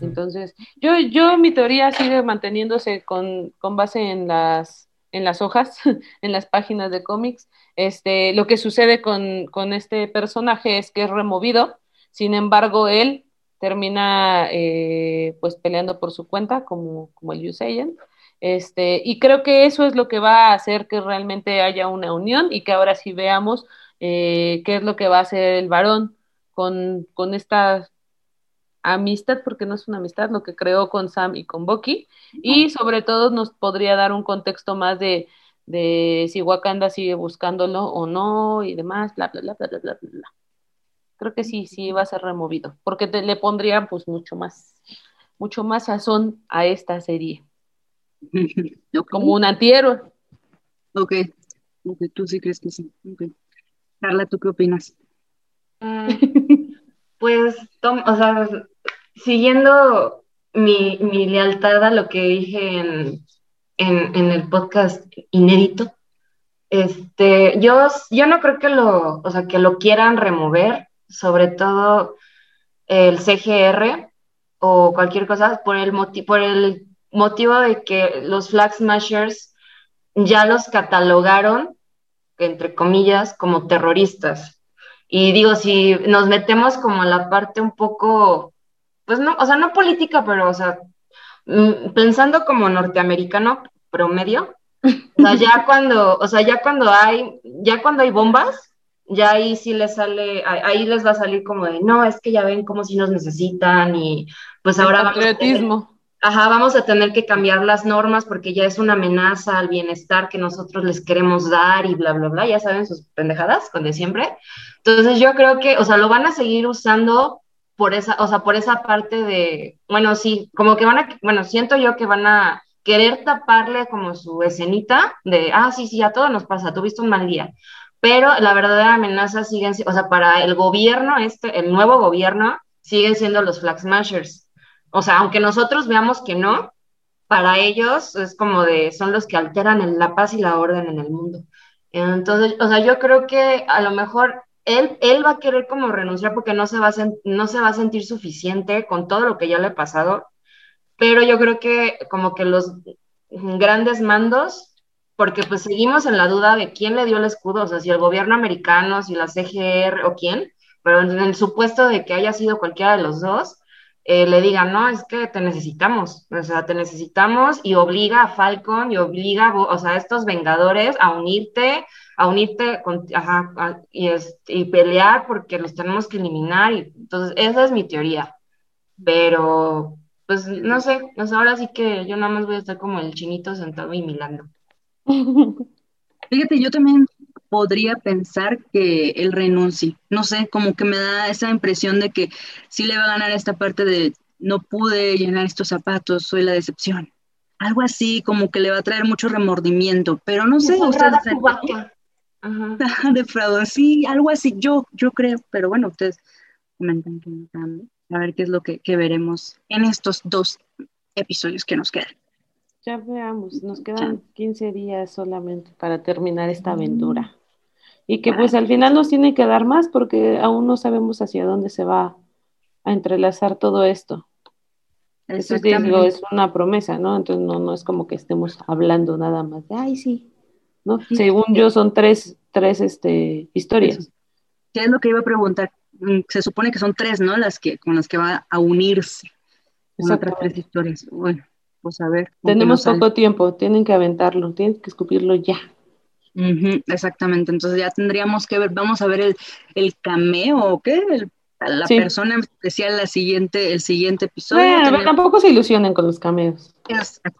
Entonces, yo, yo mi teoría sigue manteniéndose con, con base en las, en las hojas, en las páginas de cómics. Este, lo que sucede con, con este personaje es que es removido, sin embargo, él termina eh, pues peleando por su cuenta, como, como el Usain. Este, y creo que eso es lo que va a hacer que realmente haya una unión y que ahora sí veamos eh, qué es lo que va a hacer el varón con, con esta amistad, porque no es una amistad, lo que creó con Sam y con Bucky, y sobre todo nos podría dar un contexto más de, de si Wakanda sigue buscándolo o no y demás, bla, bla, bla, bla, bla, bla, bla. Creo que sí, sí va a ser removido, porque te, le pondría pues mucho más, mucho más sazón a esta serie, como un antihéroe.
ok, ok, tú sí crees que sí. Carla, ¿tú qué opinas?
Mm, Pues, tom- o sea, siguiendo mi, mi lealtad a lo que dije en, en, en el podcast inédito. Este, yo, yo no creo que lo, o sea, que lo quieran remover, sobre todo el CGR o cualquier cosa, por el, moti por el motivo de que los Flag Smashers ya los catalogaron, entre comillas, como terroristas. Y digo, si nos metemos como en la parte un poco, pues no, o sea, no política, pero, o sea, mm, pensando como norteamericano promedio, o sea, ya cuando, o sea, ya cuando hay, ya cuando hay bombas, ya ahí sí les sale, ahí les va a salir como de, no, es que ya ven como si nos necesitan y pues ahora vamos a, tener, ajá, vamos a tener que cambiar las normas porque ya es una amenaza al bienestar que nosotros les queremos dar y bla, bla, bla, ya saben sus pendejadas, con de siempre. Entonces yo creo que, o sea, lo van a seguir usando por esa, o sea, por esa parte de, bueno, sí, como que van a, bueno, siento yo que van a querer taparle como su escenita de, ah, sí, sí, a todos nos pasa, tuviste un mal día. Pero la verdadera amenaza siguen, o sea, para el gobierno, este, el nuevo gobierno, siguen siendo los flag smashers. O sea, aunque nosotros veamos que no, para ellos es como de, son los que alteran la paz y la orden en el mundo. Entonces, o sea, yo creo que a lo mejor él, él va a querer como renunciar porque no se, va a no se va a sentir suficiente con todo lo que ya le ha pasado pero yo creo que como que los grandes mandos, porque pues seguimos en la duda de quién le dio el escudo, o sea, si el gobierno americano, si la CGR o quién, pero en el supuesto de que haya sido cualquiera de los dos, eh, le digan, no, es que te necesitamos, o sea, te necesitamos y obliga a Falcon y obliga, o sea, a estos Vengadores a unirte, a unirte con, ajá, y, y pelear porque los tenemos que eliminar. Y, entonces, esa es mi teoría. Pero, pues no sé, pues ahora sí que yo nada más voy a estar como el chinito sentado y milando.
Fíjate, yo también podría pensar que él renuncie. No sé, como que me da esa impresión de que sí le va a ganar esta parte de no pude llenar estos zapatos, soy la decepción. Algo así, como que le va a traer mucho remordimiento, pero no sé. Ustedes de fraude, sí, algo así, yo, yo creo, pero bueno, ustedes comentan que no a ver qué es lo que, veremos en estos dos episodios que nos quedan.
Ya veamos, nos quedan 15 días solamente para terminar esta aventura. Y que pues al final nos tiene que dar más porque aún no sabemos hacia dónde se va a entrelazar todo esto. Eso es una promesa, ¿no? Entonces no, no es como que estemos hablando nada más de, ay, sí, ¿no? Según yo son tres, tres este, historias.
¿Qué es lo que iba a preguntar? Mm, se supone que son tres, ¿no? Las que, con las que va a unirse. otras tres historias. Bueno, pues a ver.
Tenemos poco tiempo, tienen que aventarlo, tienen que escupirlo ya.
exactamente, entonces ya tendríamos que ver, vamos a ver el, el cameo, ¿qué? El, la persona especial la siguiente, el siguiente episodio.
Bueno, tampoco se ilusionen con los cameos.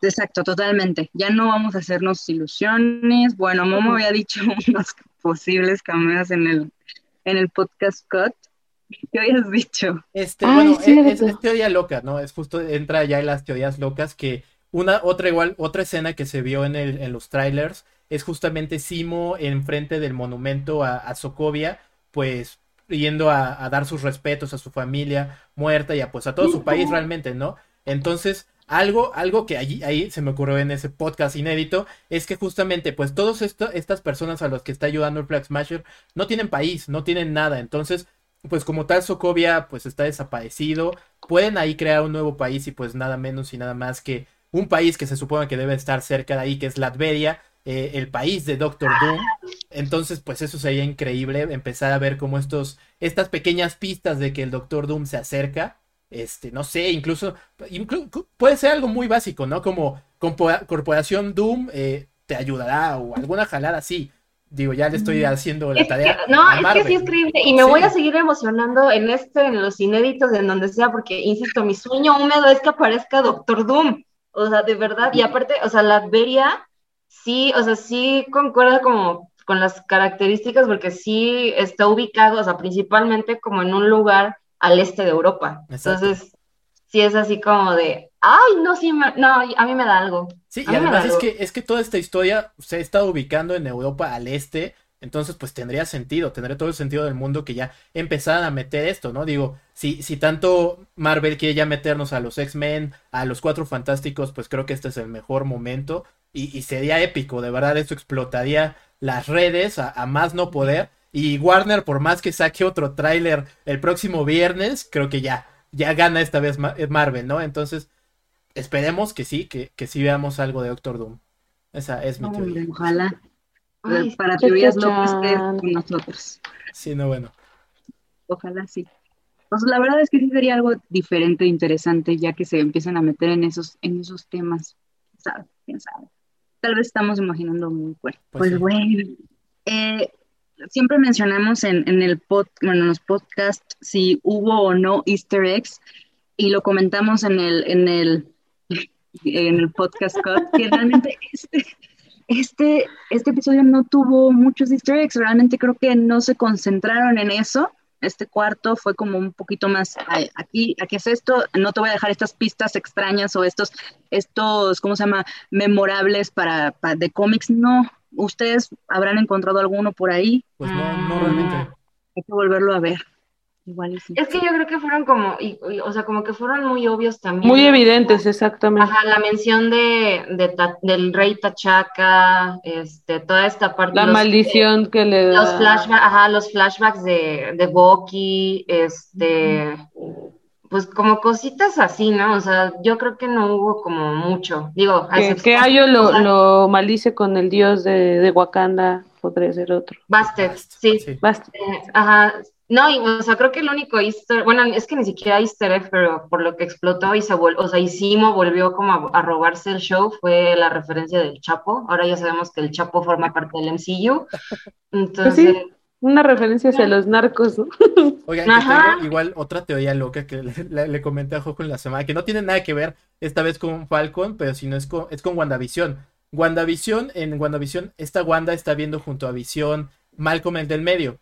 exacto, totalmente. Ya no vamos a hacernos ilusiones. Bueno, Momo había dicho unos posibles cameos en el, en el podcast Cut. ¿Qué habías dicho?
Este, bueno, es, teoría loca, ¿no? Es justo, entra ya en las teorías locas que una, otra igual, otra escena que se vio en, el, en los trailers es justamente Simo enfrente del monumento a, a Sokovia, pues yendo a, dar sus respetos a su familia muerta y a pues a todo su país realmente, ¿no? Entonces, algo, algo que allí, ahí se me ocurrió en ese podcast inédito es que justamente, pues, todas estas personas a los que está ayudando el Flag Smasher no tienen país, no tienen nada. Entonces, pues, como tal, Sokovia, pues, está desaparecido. Pueden ahí crear un nuevo país y, pues, nada menos y nada más que un país que se supone que debe estar cerca de ahí, que es Latveria, eh, el país de Doctor Doom. Entonces, pues, eso sería increíble empezar a ver como estos, estas pequeñas pistas de que el Doctor Doom se acerca este, no sé, incluso, puede ser algo muy básico, ¿no? Como Corporación Doom eh, te ayudará o alguna jalada así. Digo, ya le estoy haciendo la tarea.
no, es que sí es increíble. Y me voy a seguir emocionando en este, en los inéditos, en donde sea, porque, insisto, mi sueño húmedo es que aparezca Doctor Doom. O sea, de verdad. Y aparte, o sea, la Adveria, sí, o sea, sí concuerda como con las características, porque sí está ubicado, o sea, principalmente como en un lugar al este de Europa. Entonces, sí es así como de, ay, no, sí, no, a mí me da algo.
Sí, y además es que, es que toda esta historia se está ubicando en Europa al este, Entonces, pues tendría sentido, tendría todo el sentido del mundo que ya empezaran a meter esto, ¿no? Digo, si, si tanto Marvel quiere ya meternos a los X-Men, a los Cuatro Fantásticos, pues creo que este es el mejor momento y, y sería épico, de verdad, esto explotaría las redes a, a más no poder. Y Warner, por más que saque otro tráiler el próximo viernes, creo que ya, ya gana esta vez eh, Marvel, ¿no? Entonces, esperemos que sí, que, que sí veamos algo de Doctor Doom. Esa es mi
No,
teoría.
ojalá.
Ay,
Eh, para teorías locas esté con nosotros.
Sí, no, bueno.
Ojalá sí. Pues la verdad es que sí sería algo diferente e interesante ya que se empiezan a meter en esos, en esos temas. ¿Quién sabe? ¿Quién sabe? Tal vez estamos imaginando muy fuerte.
Pues
Pues,
sí.
bueno, eh, siempre mencionamos en, en el pod, bueno, en los podcasts si hubo o no Easter eggs y lo comentamos en el, en el, en el podcast cut, que realmente este, este, este episodio no tuvo muchos Easter eggs, realmente creo que no se concentraron en eso. Este cuarto fue como un poquito más, "Ay, aquí, aquí es esto, no te voy a dejar estas pistas extrañas o estos, estos, ¿cómo se llama? Memorables para, para de cómics. No, ustedes habrán encontrado alguno por ahí,
Pues no, no realmente.
hay que volverlo a ver. Igual y sí.
Es que yo creo que fueron como, y- y- o sea, como que fueron muy obvios también.
Muy evidentes, exactamente.
Ajá, la mención de, de Ta- del rey Tachaca, este, toda esta parte.
La
los-
maldición que le
eh,
da.
Los flashbacks, ajá, los flashbacks de, de Bucky, este, pues como cositas así, ¿no? O sea, yo creo que no hubo como mucho. Digo,
Que, que Ayo
o
lo,
sea,
lo maldice con el dios de, de Wakanda, podría ser otro.
Bastet, sí.
Sí.
Basta.
Eh, ajá. No, y, o sea, creo que el único easter, bueno, es que ni siquiera easter egg, pero por lo que explotó y se volvió, o sea, y Simo volvió como a, a robarse el show, fue la referencia del Chapo. Ahora ya sabemos que el Chapo forma parte del MCU. Entonces,
Una referencia hacia los narcos, ¿no?
Oigan, que
Ajá.
tengo igual otra teoría loca que le, le- le comenté a Jojo en la semana, que no tiene nada que ver esta vez con Falcon, pero si no es con, es con WandaVision. WandaVision, en WandaVision, esta Wanda está viendo junto a Visión Malcolm el del medio.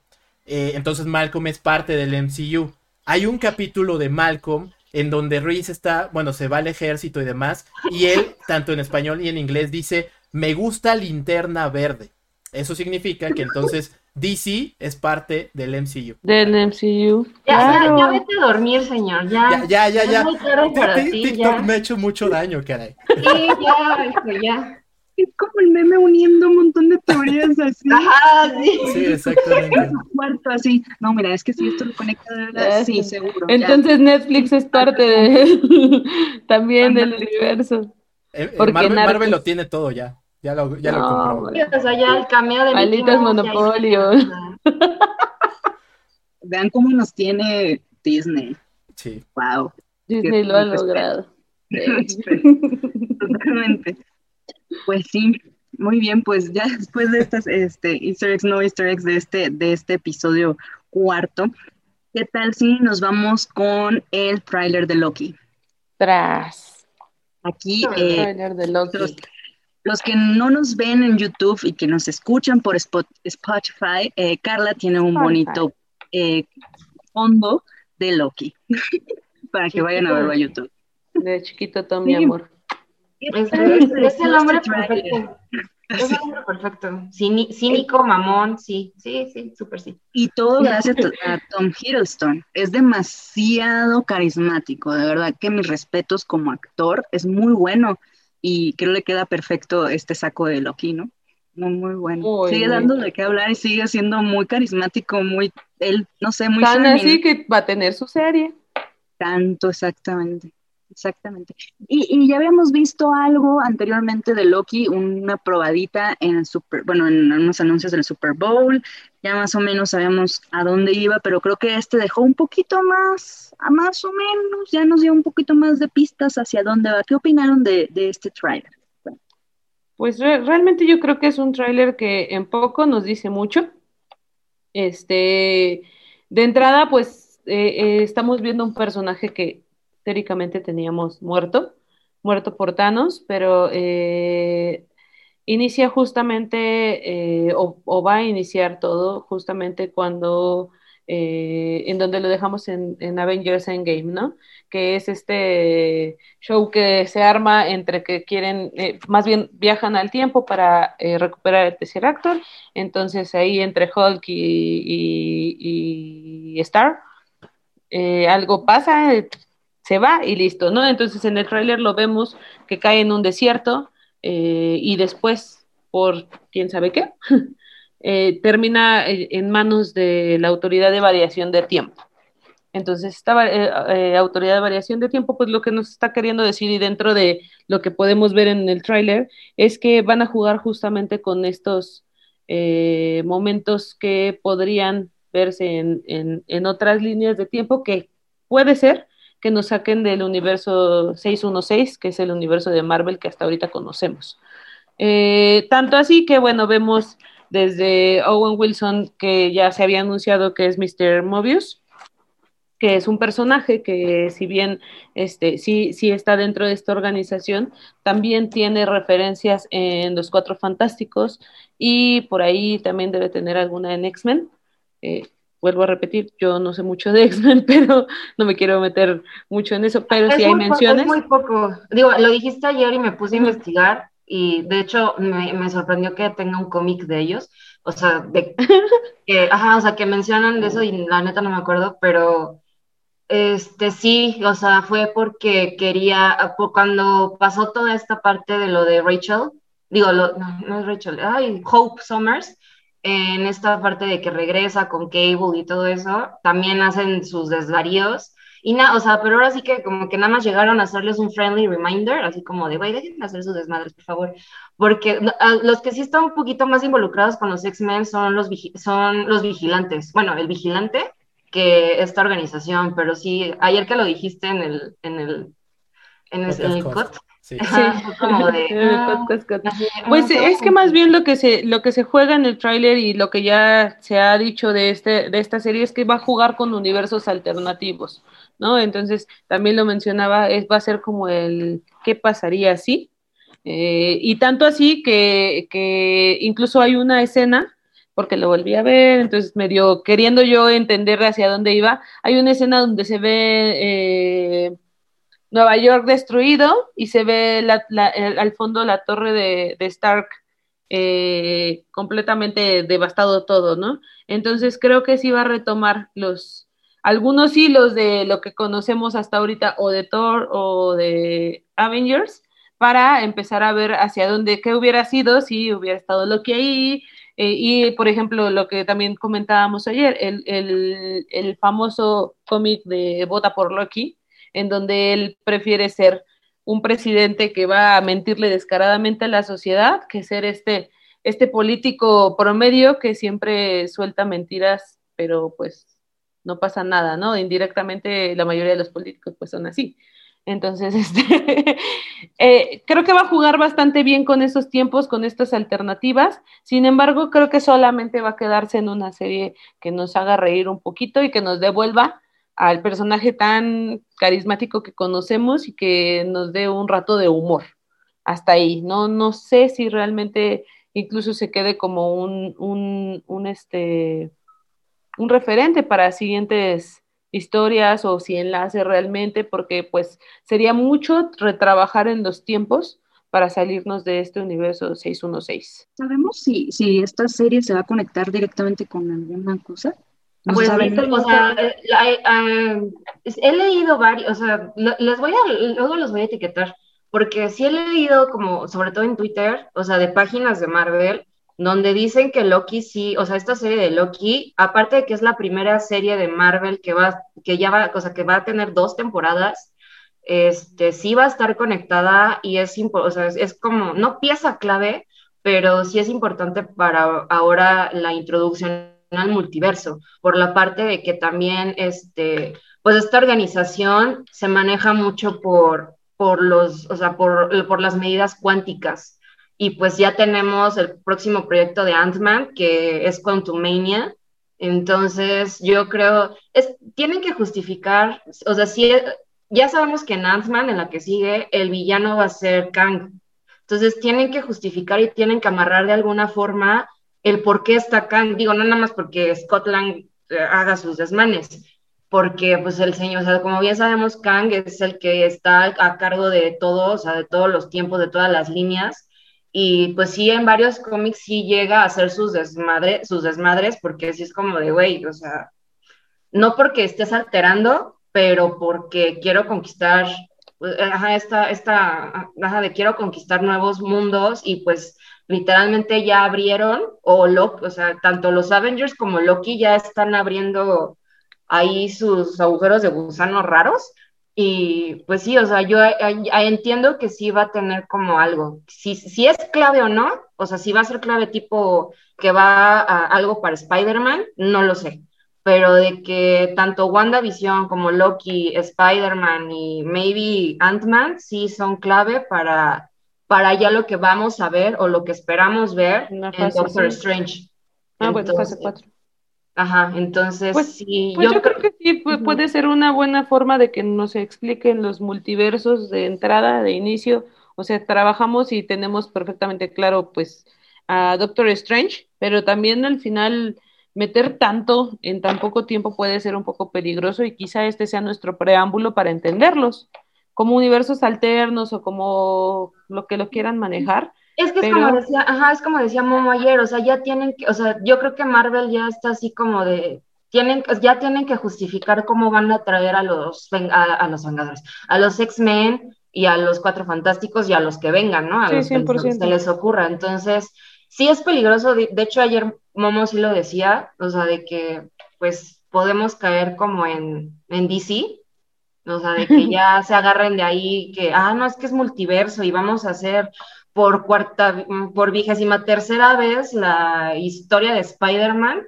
Eh, entonces Malcolm es parte del MCU. Hay un capítulo de Malcolm en donde Reese está, bueno, se va al ejército y demás, y él, tanto en español y en inglés, dice, me gusta linterna verde. Eso significa que entonces DC es parte del MCU.
Del MCU.
ya, ya,
Claro.
ya vete a dormir, señor, ya.
Ya, ya, ya, ya.
muy tarde para
Tik-
ti,
TikTok
ya.
me ha hecho mucho daño, caray.
Sí, ya, hijo, ya.
Es como el meme uniendo un montón de teorías así.
Ajá, sí.
Sí, exactamente.
Cuarto así. No, mira, es que si esto lo conecta de verdad, sí, seguro. ya.
Entonces Netflix es parte de también del universo.
Eh, eh,
Porque
Marvel,
Narcos-
Marvel lo tiene todo ya. Ya lo, ya lo
No,
compró.
hombre.
O sea, ya el cameo de Mickey
Alitas
Mouse, ya
Monopolio.
hizo-
Vean cómo nos tiene Disney.
Sí.
Wow.
Disney lo ha logrado.
Totalmente. Pues sí, muy bien, pues ya después de estas este, Easter eggs, no Easter eggs de este, de este episodio cuarto, ¿qué tal si nos vamos con el tráiler de Loki?
Tras.
Aquí, eh,
Trailer de Loki.
los, los que no nos ven en YouTube y que nos escuchan por Spot- Spotify, eh, Carla tiene un
Spotify.
bonito eh, fondo de Loki para que vayan a verlo a YouTube.
De chiquito Tom, mi amor.
Es, es- el
este
hombre perfecto. Es el hombre perfecto. Cíni- Cínico, mamón, sí, sí, sí, súper sí.
Y todo gracias a a Tom Hiddleston. Es demasiado carismático, de verdad que mis respetos como actor, es muy bueno y creo le queda perfecto este saco de Loki, ¿no? Muy, muy bueno.
Muy
sigue de qué hablar y sigue siendo muy carismático, muy, él, no sé, muy
Tan
charming.
así que va a tener su serie.
Tanto, exactamente. Exactamente. Y, y ya habíamos visto algo anteriormente de Loki, una probadita en Super, bueno, en unos anuncios del Super Bowl, ya más o menos sabíamos a dónde iba, pero creo que este dejó un poquito más, a más o menos, ya nos dio un poquito más de pistas hacia dónde va. ¿Qué opinaron de, este trailer?
Pues re- realmente yo creo que es un tráiler que en poco nos dice mucho. Este, de entrada, pues eh, eh, estamos viendo un personaje que teóricamente teníamos muerto, muerto por Thanos, pero eh, inicia justamente, eh, o, va a iniciar todo justamente cuando eh, en donde lo dejamos en, en, Avengers Endgame, ¿no? Que es este show que se arma entre que quieren, más bien viajan al tiempo para recuperar el tercer actor, entonces ahí entre Hulk y, y, Star, algo pasa, se va y listo, ¿no? Entonces en el tráiler lo vemos que cae en un desierto y después, por quién sabe qué, Eh, termina eh, en manos de la autoridad de variación de tiempo. Entonces, esta eh, autoridad de variación de tiempo, pues lo que nos está queriendo decir y dentro de lo que podemos ver en el tráiler es que van a jugar justamente con estos momentos que podrían verse en, en, otras líneas de tiempo que puede ser que nos saquen del universo 616, que es el universo de Marvel que hasta ahorita conocemos. tanto así que, bueno, vemos desde Owen Wilson, que ya se había anunciado que es Mr. Mobius, que es un personaje que si bien este, sí, sí está dentro de esta organización, también tiene referencias en Los Cuatro Fantásticos y por ahí también debe tener alguna en X-Men. Eh, vuelvo a repetir, yo no sé mucho de X-Men, pero no me quiero meter mucho en eso, pero si hay menciones.
muy poco. Digo, lo dijiste ayer y me puse a investigar y de hecho me, sorprendió que tenga un cómic de ellos, o sea, de que, ajá, o sea, que mencionan de eso y la neta no me acuerdo, pero este sí, o sea, fue porque quería, cuando pasó toda esta parte de lo de Rachel, digo, no, no es Rachel, ay, Hope Summers, en esta parte de que regresa con Cable y todo eso, también hacen sus desvaríos y nada, o sea, pero ahora sí que como que nada más llegaron a hacerles un friendly reminder, así como de, güey, dejen de hacer sus desmadres, por favor. Porque los que sí están un poquito más involucrados con los X-Men son los, son los vigilantes. Bueno, el vigilante que esta organización, pero sí, ayer que lo dijiste en el, en el, en el, en el Sí.
Como de, ah, pues es que más bien lo que se lo que se juega en el tráiler y lo que ya se ha dicho de este de esta serie es que va a jugar con universos alternativos. ¿no? Entonces, también lo mencionaba, es, va a ser como el qué pasaría si. Eh, y tanto así que, que, incluso hay una escena, porque lo volví a ver, entonces medio queriendo yo entender hacia dónde iba, hay una escena donde se ve eh, Nueva York destruido y se ve al fondo la torre de, Stark eh, completamente devastado todo, ¿no? Entonces creo que sí va a retomar los, algunos hilos de lo que conocemos hasta ahorita o de Thor o de Avengers para empezar a ver hacia dónde, qué hubiera sido si hubiera estado Loki ahí. Eh, y, por ejemplo, lo que también comentábamos ayer, el, el, el famoso cómic de Vota por Loki, en donde él prefiere ser un presidente que va a mentirle descaradamente a la sociedad que ser este, este político promedio que siempre suelta mentiras, pero pues no pasa nada, ¿no? Indirectamente la mayoría de los políticos pues son así. Entonces, este, eh, creo que va a jugar bastante bien con estos tiempos, con estas alternativas. Sin embargo, creo que solamente va a quedarse en una serie que nos haga reír un poquito y que nos devuelva al personaje tan carismático que conocemos y que nos dé un rato de humor. Hasta ahí. No, no sé si realmente incluso se quede como un, un, un este, un referente para siguientes historias o si enlace realmente, porque pues sería mucho retrabajar en los tiempos para salirnos de este universo 616.
¿Sabemos si, si esta serie se va a conectar directamente con alguna cosa?
Pues, o sea, eh, eh, he leído varios, o sea, les voy a, luego los voy a etiquetar, porque sí he leído como, sobre todo en Twitter, o sea, de páginas de Marvel, donde dicen que Loki sí, o sea, esta serie de Loki, aparte de que es la primera serie de Marvel que va, que ya va, o sea, que va a tener dos temporadas, este, sí va a estar conectada y es, o sea, es, como, no pieza clave, pero sí es importante para ahora la introducción al multiverso, por la parte de que también, este, pues esta organización se maneja mucho por, por los, o sea, por, por las medidas cuánticas y pues ya tenemos el próximo proyecto de Ant-Man, que es Quantumania. Entonces, yo creo, es, tienen que justificar, o sea, si ya sabemos que en Ant-Man, en la que sigue, el villano va a ser Kang. Entonces, tienen que justificar y tienen que amarrar de alguna forma el por qué está Kang. Digo, no nada más porque Scotland eh, haga sus desmanes porque pues el señor, o sea, como bien sabemos, Kang es el que está a cargo de todo, o sea, de todos los tiempos, de todas las líneas, y pues sí, en varios cómics sí llega a hacer sus, desmadre, sus desmadres, porque sí es como de, güey, o sea, no porque estés alterando, pero porque quiero conquistar, pues, ajá, esta, esta, ajá, de quiero conquistar nuevos mundos, y pues literalmente ya abrieron, o, Loki, o sea, tanto los Avengers como Loki ya están abriendo ahí sus agujeros de gusano raros. Y pues sí, o sea, yo entiendo que sí va a tener como algo. Si, si es clave o no, o sea, si va a ser clave tipo que va a algo para Spider-Man, no lo sé. Pero de que tanto WandaVision como Loki, Spider-Man y maybe Ant-Man sí son clave para, para ya lo que vamos a ver o lo que esperamos ver en Doctor Strange.
Ah, bueno, fase 4.
Ajá, entonces
pues,
sí.
Pues yo, creo, que sí puede ser una buena forma de que nos expliquen los multiversos de entrada, de inicio. O sea, trabajamos y tenemos perfectamente claro, pues, a Doctor Strange, pero también al final meter tanto en tan poco tiempo puede ser un poco peligroso y quizá este sea nuestro preámbulo para entenderlos como universos alternos o como lo que lo quieran manejar
es que es como decía, ajá, es como decía Momo ayer, o sea, ya tienen que, o sea, yo creo que Marvel ya está así como de, tienen, ya tienen que justificar cómo van a traer a los, a, los Vengadores, a los X-Men y a los Cuatro Fantásticos y a los que vengan, ¿no? A los que se les ocurra. Entonces, sí es peligroso, de, hecho ayer Momo sí lo decía, o sea, de que pues podemos caer como en, en DC, o sea, de que ya se agarren de ahí, que, ah, no, es que es multiverso y vamos a hacer por cuarta, por vigésima tercera vez la historia de Spider-Man,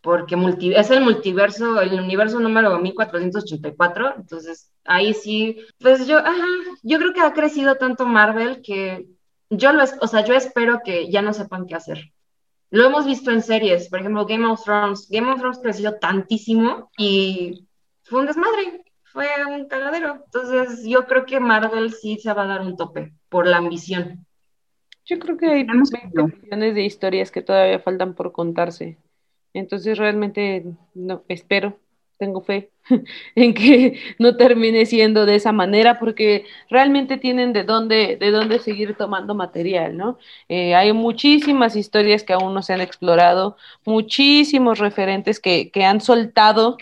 porque es el multiverso, el universo número 1484, entonces ahí sí, pues yo, ajá, yo creo que ha crecido tanto Marvel que yo lo, o sea, yo espero que ya no sepan qué hacer. Lo hemos visto en series, por ejemplo, Game of Thrones. Game of Thrones creció tantísimo y fue un desmadre, fue un cagadero. Entonces, yo creo que Marvel sí se va a dar un tope por la ambición.
Yo creo que hay 20 millones de historias que todavía faltan por contarse. Entonces realmente no espero, tengo fe en que no termine siendo de esa manera porque realmente tienen de dónde, de dónde seguir tomando material, ¿no? Eh, hay muchísimas historias que aún no se han explorado, muchísimos referentes que, que han soltado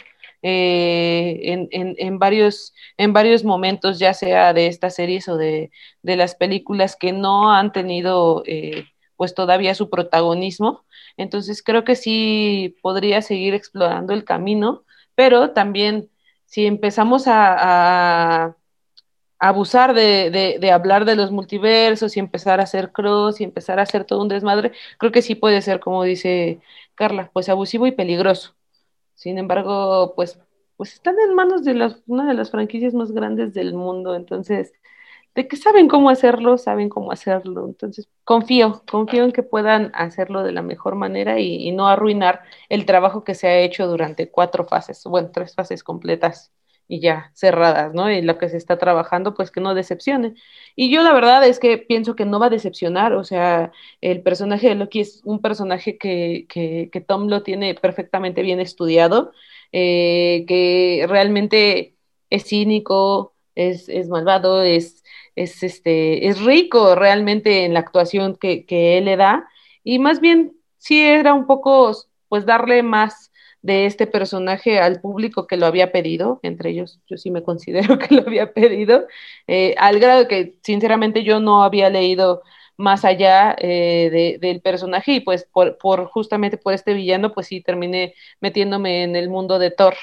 eh, en, en, en, varios, en varios momentos, ya sea de estas series o de, de las películas que no han tenido eh, pues todavía su protagonismo. Entonces creo que sí podría seguir explorando el camino, pero también si empezamos a, abusar de, de, de, hablar de los multiversos y empezar a hacer cross y empezar a hacer todo un desmadre, creo que sí puede ser, como dice Carla, pues abusivo y peligroso. Sin embargo, pues, pues están en manos de las, una de las franquicias más grandes del mundo, entonces, de que saben cómo hacerlo, saben cómo hacerlo. Entonces, confío, confío en que puedan hacerlo de la mejor manera y, y no arruinar el trabajo que se ha hecho durante cuatro fases, bueno, tres fases completas y ya cerradas, ¿no? Y lo que se está trabajando, pues que no decepcione. Y yo la verdad es que pienso que no va a decepcionar, o sea, el personaje de Loki es un personaje que, que, Tom lo tiene perfectamente bien estudiado, eh, que realmente es cínico, es, es malvado, es, es, este, es rico realmente en la actuación que, que él le da, y más bien sí era un poco, pues darle más de este personaje al público que lo había pedido, entre ellos yo sí me considero que lo había pedido, eh, al grado que sinceramente yo no había leído más allá eh, de, del personaje y pues por, por, justamente por este villano pues sí terminé metiéndome en el mundo de Thor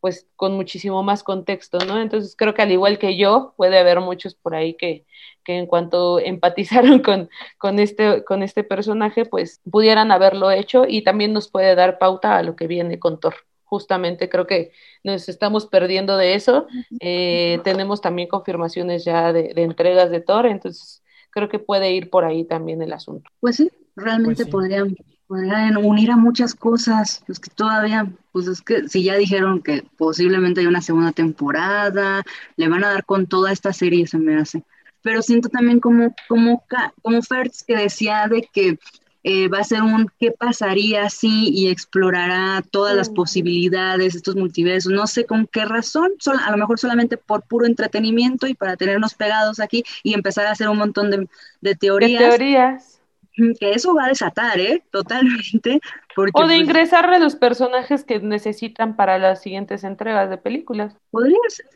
pues con muchísimo más contexto, ¿no? Entonces creo que al igual que yo, puede haber muchos por ahí que, que en cuanto empatizaron con, con, este, con este personaje, pues pudieran haberlo hecho y también nos puede dar pauta a lo que viene con Thor. Justamente creo que nos estamos perdiendo de eso. Eh, tenemos también confirmaciones ya de, de, entregas de Thor, entonces creo que puede ir por ahí también el asunto.
Pues sí, realmente pues sí. podrían podrían unir a muchas cosas, los que todavía, pues es que si ya dijeron que posiblemente hay una segunda temporada, le van a dar con toda esta serie, se me hace. Pero siento también como, como, como Fertz que decía de que eh, va a ser un qué pasaría si y explorará todas las posibilidades, estos multiversos, no sé con qué razón, sol- a lo mejor solamente por puro entretenimiento y para tenernos pegados aquí y empezar a hacer un montón de, de
De
teorías,
teorías.
que eso va a desatar, ¿eh? Totalmente, porque
O de
pues,
ingresar a los personajes que necesitan para las siguientes entregas de películas.
podría ser,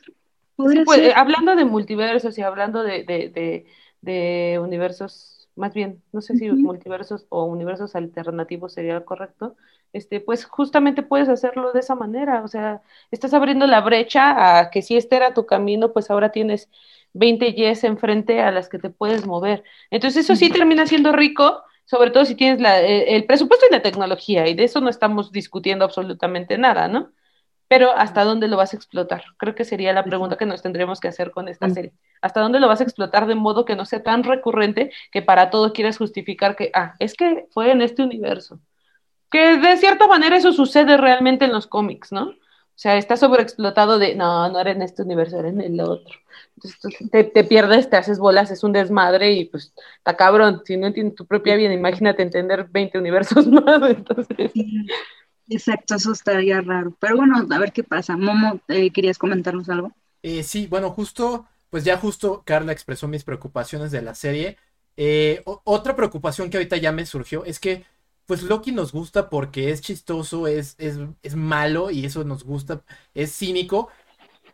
podría
Pues,
ser.
eh, hablando de multiversos y hablando de, de, de, de universos, más bien, no sé si multiversos o universos alternativos sería lo correcto, este, pues justamente puedes hacerlo de esa manera, o sea, estás abriendo la brecha a que si este era tu camino, pues ahora tienes 20 yes enfrente a las que te puedes mover. Entonces eso sí termina siendo rico, sobre todo si tienes la, eh, el presupuesto y la tecnología, y de eso no estamos discutiendo absolutamente nada, ¿no? Pero ¿hasta dónde lo vas a explotar? Creo que sería la pregunta que nos tendríamos que hacer con esta serie. ¿Hasta dónde lo vas a explotar de modo que no sea tan recurrente que para todo quieras justificar que, ah, es que fue en este universo? Que de cierta manera eso sucede realmente en los cómics, ¿no? O sea, está sobreexplotado de, no, no era en este universo, era en el otro. Entonces tú te, te pierdes, te haces bolas, es un desmadre y pues está cabrón. Si no entiendes tu propia vida, imagínate entender 20 universos más. Entonces,
Sí, Exacto, eso estaría raro. Pero bueno, a ver qué pasa. Momo, eh, ¿querías comentarnos algo?
Eh, sí, bueno, justo, pues ya justo Carla expresó mis preocupaciones de la serie. Eh, otra preocupación que ahorita ya me surgió es que, pues Loki nos gusta porque es chistoso, es, es, es malo y eso nos gusta, es cínico,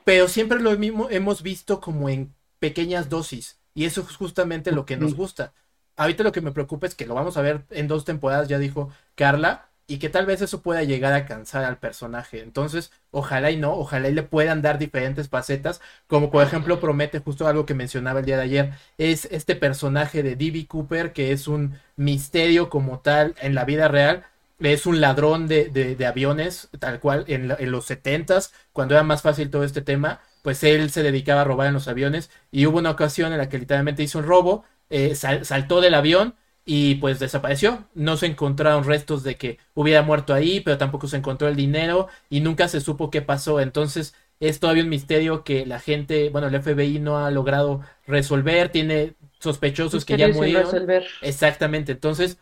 pero siempre lo mismo hemos visto como en pequeñas dosis y eso es justamente lo que nos gusta. Ahorita lo que me preocupa es que lo vamos a ver en dos temporadas, ya dijo Carla, y que tal vez eso pueda llegar a cansar al personaje. Entonces, ojalá y no, ojalá y le puedan dar diferentes facetas, como por ejemplo promete justo algo que mencionaba el día de ayer, es este personaje de D.B. Cooper, que es un misterio como tal en la vida real, es un ladrón de, de- aviones, tal cual, en, los setentas, cuando era más fácil todo este tema, pues él se dedicaba a robar en los aviones, y hubo una ocasión en la que literalmente hizo un robo, eh, sal- saltó del avión, y pues desapareció. No se encontraron restos de que hubiera muerto ahí, pero tampoco se encontró el dinero y nunca se supo qué pasó. Entonces es todavía un misterio que la gente, bueno, el FBI no ha logrado resolver, tiene sospechosos que ya murieron.
resolver.
Exactamente, entonces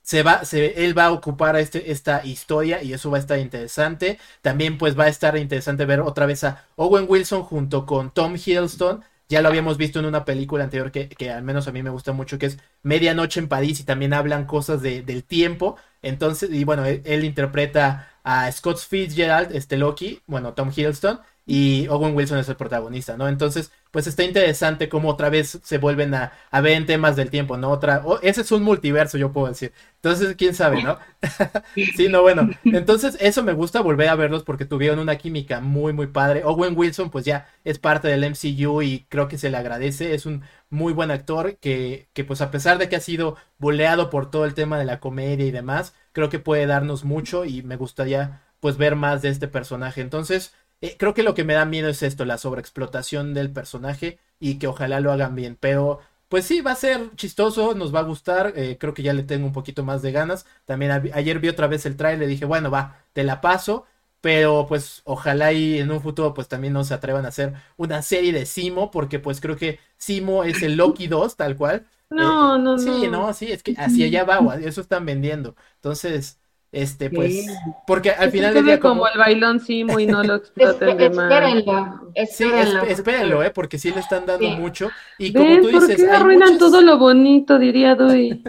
se va, se, él va a ocupar este, esta historia y eso va a estar interesante. También pues va a estar interesante ver otra vez a Owen Wilson junto con Tom Hiddleston. Ya lo habíamos visto en una película anterior que, que al menos a mí me gusta mucho, que es Medianoche en París y también hablan cosas de, del tiempo. Entonces, y bueno, él, él interpreta a Scott Fitzgerald, este Loki, bueno, Tom Hiddleston, y Owen Wilson es el protagonista, ¿no? Entonces, pues está interesante cómo otra vez se vuelven a, a ver en temas del tiempo, ¿no? Otra, oh, ese es un multiverso, yo puedo decir. Entonces, quién sabe, ¿no? sí, no, bueno. Entonces, eso me gusta volver a verlos porque tuvieron una química muy, muy padre. Owen Wilson, pues ya es parte del MCU y creo que se le agradece. Es un muy buen actor que, que pues a pesar de que ha sido boleado por todo el tema de la comedia y demás, creo que puede darnos mucho y me gustaría pues ver más de este personaje. Entonces, eh, creo que lo que me da miedo es esto, la sobreexplotación del personaje y que ojalá lo hagan bien. Pero pues sí, va a ser chistoso, nos va a gustar. eh, creo que ya le tengo un poquito más de ganas. También a- ayer vi otra vez el trailer y dije, bueno, va, te la paso. Pero pues ojalá y en un futuro pues también no se atrevan a hacer una serie de Simo, porque pues creo que Simo es el Loki 2, tal cual.
No,
Eh,
no,
Sí,
no.
no, sí, es que hacia allá va, eso están vendiendo. Entonces, este, pues,
Sí.
porque al final del día
como
como...
el bailón Simo y no lo exploten de más.
Espérenlo,
Sí,
espérenlo.
es- espérenlo, ¿eh? Porque sí le están dando
Sí.
mucho. Y como
¿Ves?
tú
¿Por
dices,
qué arruinan
muchas,
todo lo bonito, diría Dui?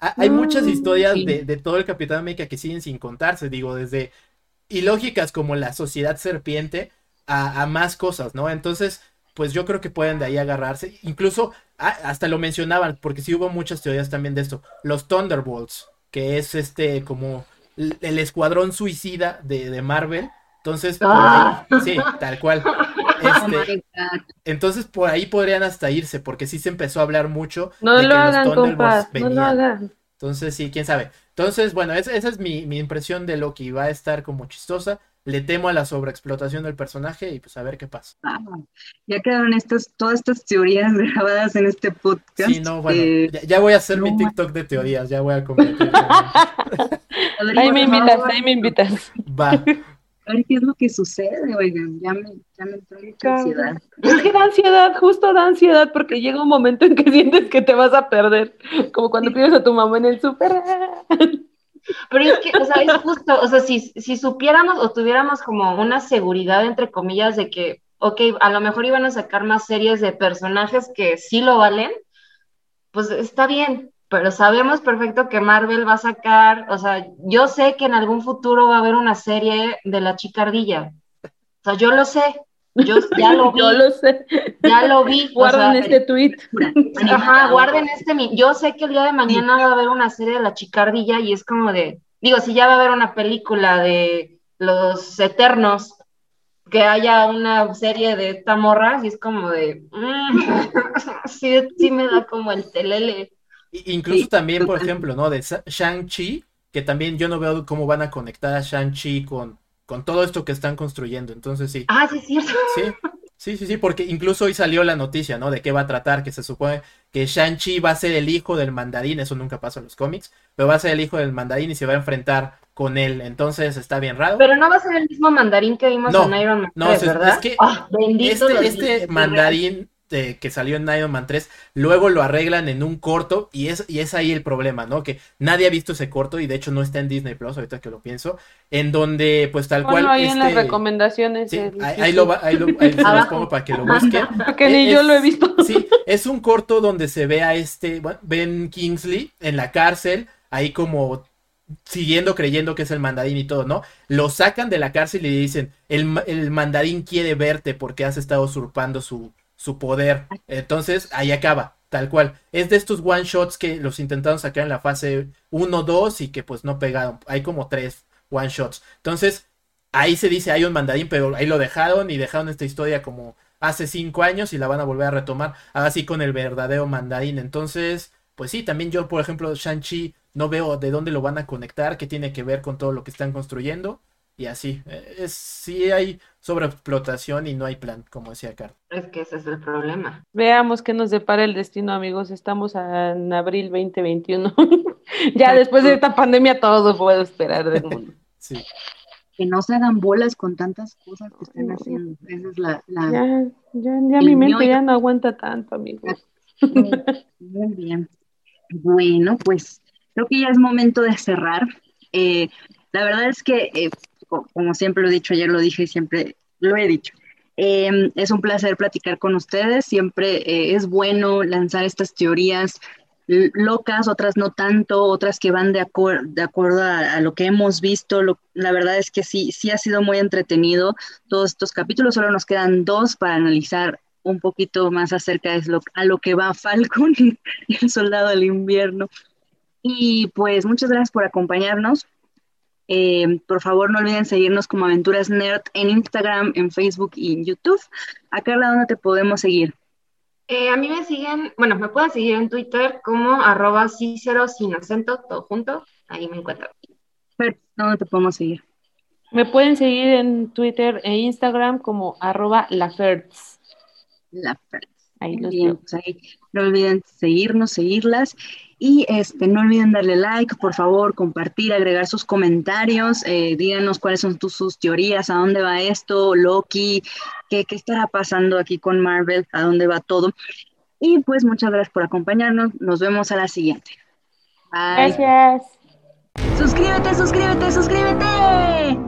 ha- hay muchas historias
sí.
de, de todo el Capitán América que siguen sin contarse, digo, desde ilógicas como la sociedad serpiente a, a más cosas, ¿no? Entonces, pues yo creo que pueden de ahí agarrarse. Incluso, ah, hasta lo mencionaban, porque sí hubo muchas teorías también de esto. Los Thunderbolts, que es este como el escuadrón suicida de, de Marvel. Entonces, por
Ah.
ahí, sí, tal cual. Este, entonces por ahí podrían hasta irse, porque sí se empezó a hablar mucho
No
de
lo
que los
hagan,
Thunderbolts
compas, no lo
venían.
hagan.
Entonces sí, quién sabe. Entonces, bueno, esa, esa es mi, mi impresión de Loki. Va a estar como chistosa. Le temo a la sobreexplotación del personaje y pues a ver qué pasa.
Ah, ya quedaron estas, todas estas teorías grabadas en este podcast.
Sí, no, bueno,
Eh,
ya, ya voy a hacer
no
mi TikTok de teorías, ya voy a.
Rodrigo,
Ahí me invitas, ahí me invitas.
Va.
a ver qué es lo que sucede, oigan, ya me, ya me entró mucha ansiedad.
Es que da ansiedad, justo da ansiedad, porque llega un momento en que sientes que te vas a perder, como cuando pides a tu mamá en el súper.
Pero es que, o sea, es justo, o sea, si, si supiéramos o tuviéramos como una seguridad, entre comillas, de que, ok, a lo mejor iban a sacar más series de personajes que sí lo valen, pues está bien, pero sabemos perfecto que Marvel va a sacar, o sea, yo sé que en algún futuro va a haber una serie de la chicardilla. O sea, yo lo sé, yo ya lo vi.
Yo lo sé.
Ya lo vi.
Guarden este tweet.
Ajá, guarden este. Yo sé que el día de mañana va a haber una serie de la chicardilla y es como de. Digo, si ya va a haber una película de los Eternos, que haya una serie de esta morra, y es como de. Mm, sí, sí me da como el telele.
Incluso también, por ejemplo, ¿no? De Shang-Chi, que también yo no veo cómo van a conectar a Shang-Chi con con todo esto que están construyendo. Entonces sí.
Ah, sí, sí.
Sí, sí, sí, sí, porque incluso hoy salió la noticia, ¿no? De qué va a tratar, que se supone que Shang-Chi va a ser el hijo del mandarín, eso nunca pasa en los cómics, pero va a ser el hijo del mandarín y se va a enfrentar con él, entonces está bien raro.
Pero no va a ser el mismo mandarín que vimos en Iron Man 3, no, ¿verdad?
Es que ah, este, este mandarín este, que salió en Iron Man 3, luego lo arreglan en un corto y es, y es ahí el problema, ¿no? Que nadie ha visto ese corto y de hecho no está en Disney Plus, ahorita que lo pienso, en donde pues tal cual...
ahí en las este, recomendaciones.
ahí, lo, ahí, lo, ahí se los pongo para que lo busquen.
Porque ni yo lo he visto.
Sí, es un corto donde se ve a este, Ben Kingsley en la cárcel, ahí como siguiendo creyendo que es el mandarín y todo, ¿no? Lo sacan de la cárcel y le dicen, el, el mandarín quiere verte porque has estado usurpando su, su poder. Entonces, ahí acaba, tal cual. Es de estos one shots que los intentaron sacar en la fase 1, 2 y que pues no pegaron. Hay como tres one shots. Entonces, ahí se dice hay un mandarín, pero ahí lo dejaron y dejaron esta historia como hace cinco años y la van a volver a retomar. Así con el verdadero mandarín. Entonces, pues sí, también yo, por ejemplo, Shang-Chi no veo de dónde lo van a conectar, qué tiene que ver con todo lo que están construyendo. Y así, eh, es, sí hay sobreexplotación y no hay plan, como decía Carl.
Es que ese es el problema.
Veamos qué nos depara el destino, amigos. Estamos en abril 2021. ya después de esta pandemia todo puedo esperar del mundo.
sí.
Que no se hagan bolas con tantas cosas que están haciendo. Esa es la...
Ya, ya, ya mi mente ya no aguanta tanto, amigos.
Muy bien. Bueno, pues creo que ya es momento de cerrar. Eh, la verdad es que eh, como siempre lo he dicho, ayer lo dije y siempre lo he dicho. Em, es un placer platicar con ustedes, siempre eh, es bueno lanzar estas teorías locas, otras no tanto, otras que van de, de acuerdo a, lo que hemos visto. la verdad es que sí, sí ha sido muy entretenido todos estos capítulos, solo nos quedan dos para analizar un poquito más acerca de lo, a lo que va Falcon, el soldado del invierno. Y pues muchas gracias por acompañarnos. Eh, por favor, no olviden seguirnos como Aventuras Nerd en Instagram, en Facebook y en YouTube. A Carla, ¿dónde te podemos seguir?
Eh, a mí me siguen, bueno, me pueden seguir en Twitter como arroba cícero sin acento, todo junto. Ahí me encuentro.
Fer, ¿dónde te podemos seguir?
Me pueden seguir en Twitter e Instagram como arroba laferts.
Laferts. Ahí los Bien, pues ahí no olviden seguirnos, seguirlas. Y este, no olviden darle like, por favor, compartir, agregar sus comentarios, eh, díganos cuáles son sus teorías, a dónde va esto, Loki, qué, qué estará pasando aquí con Marvel, a dónde va todo. Y pues muchas gracias por acompañarnos. Nos vemos a la siguiente.
Bye. Gracias.
Suscríbete, suscríbete, suscríbete.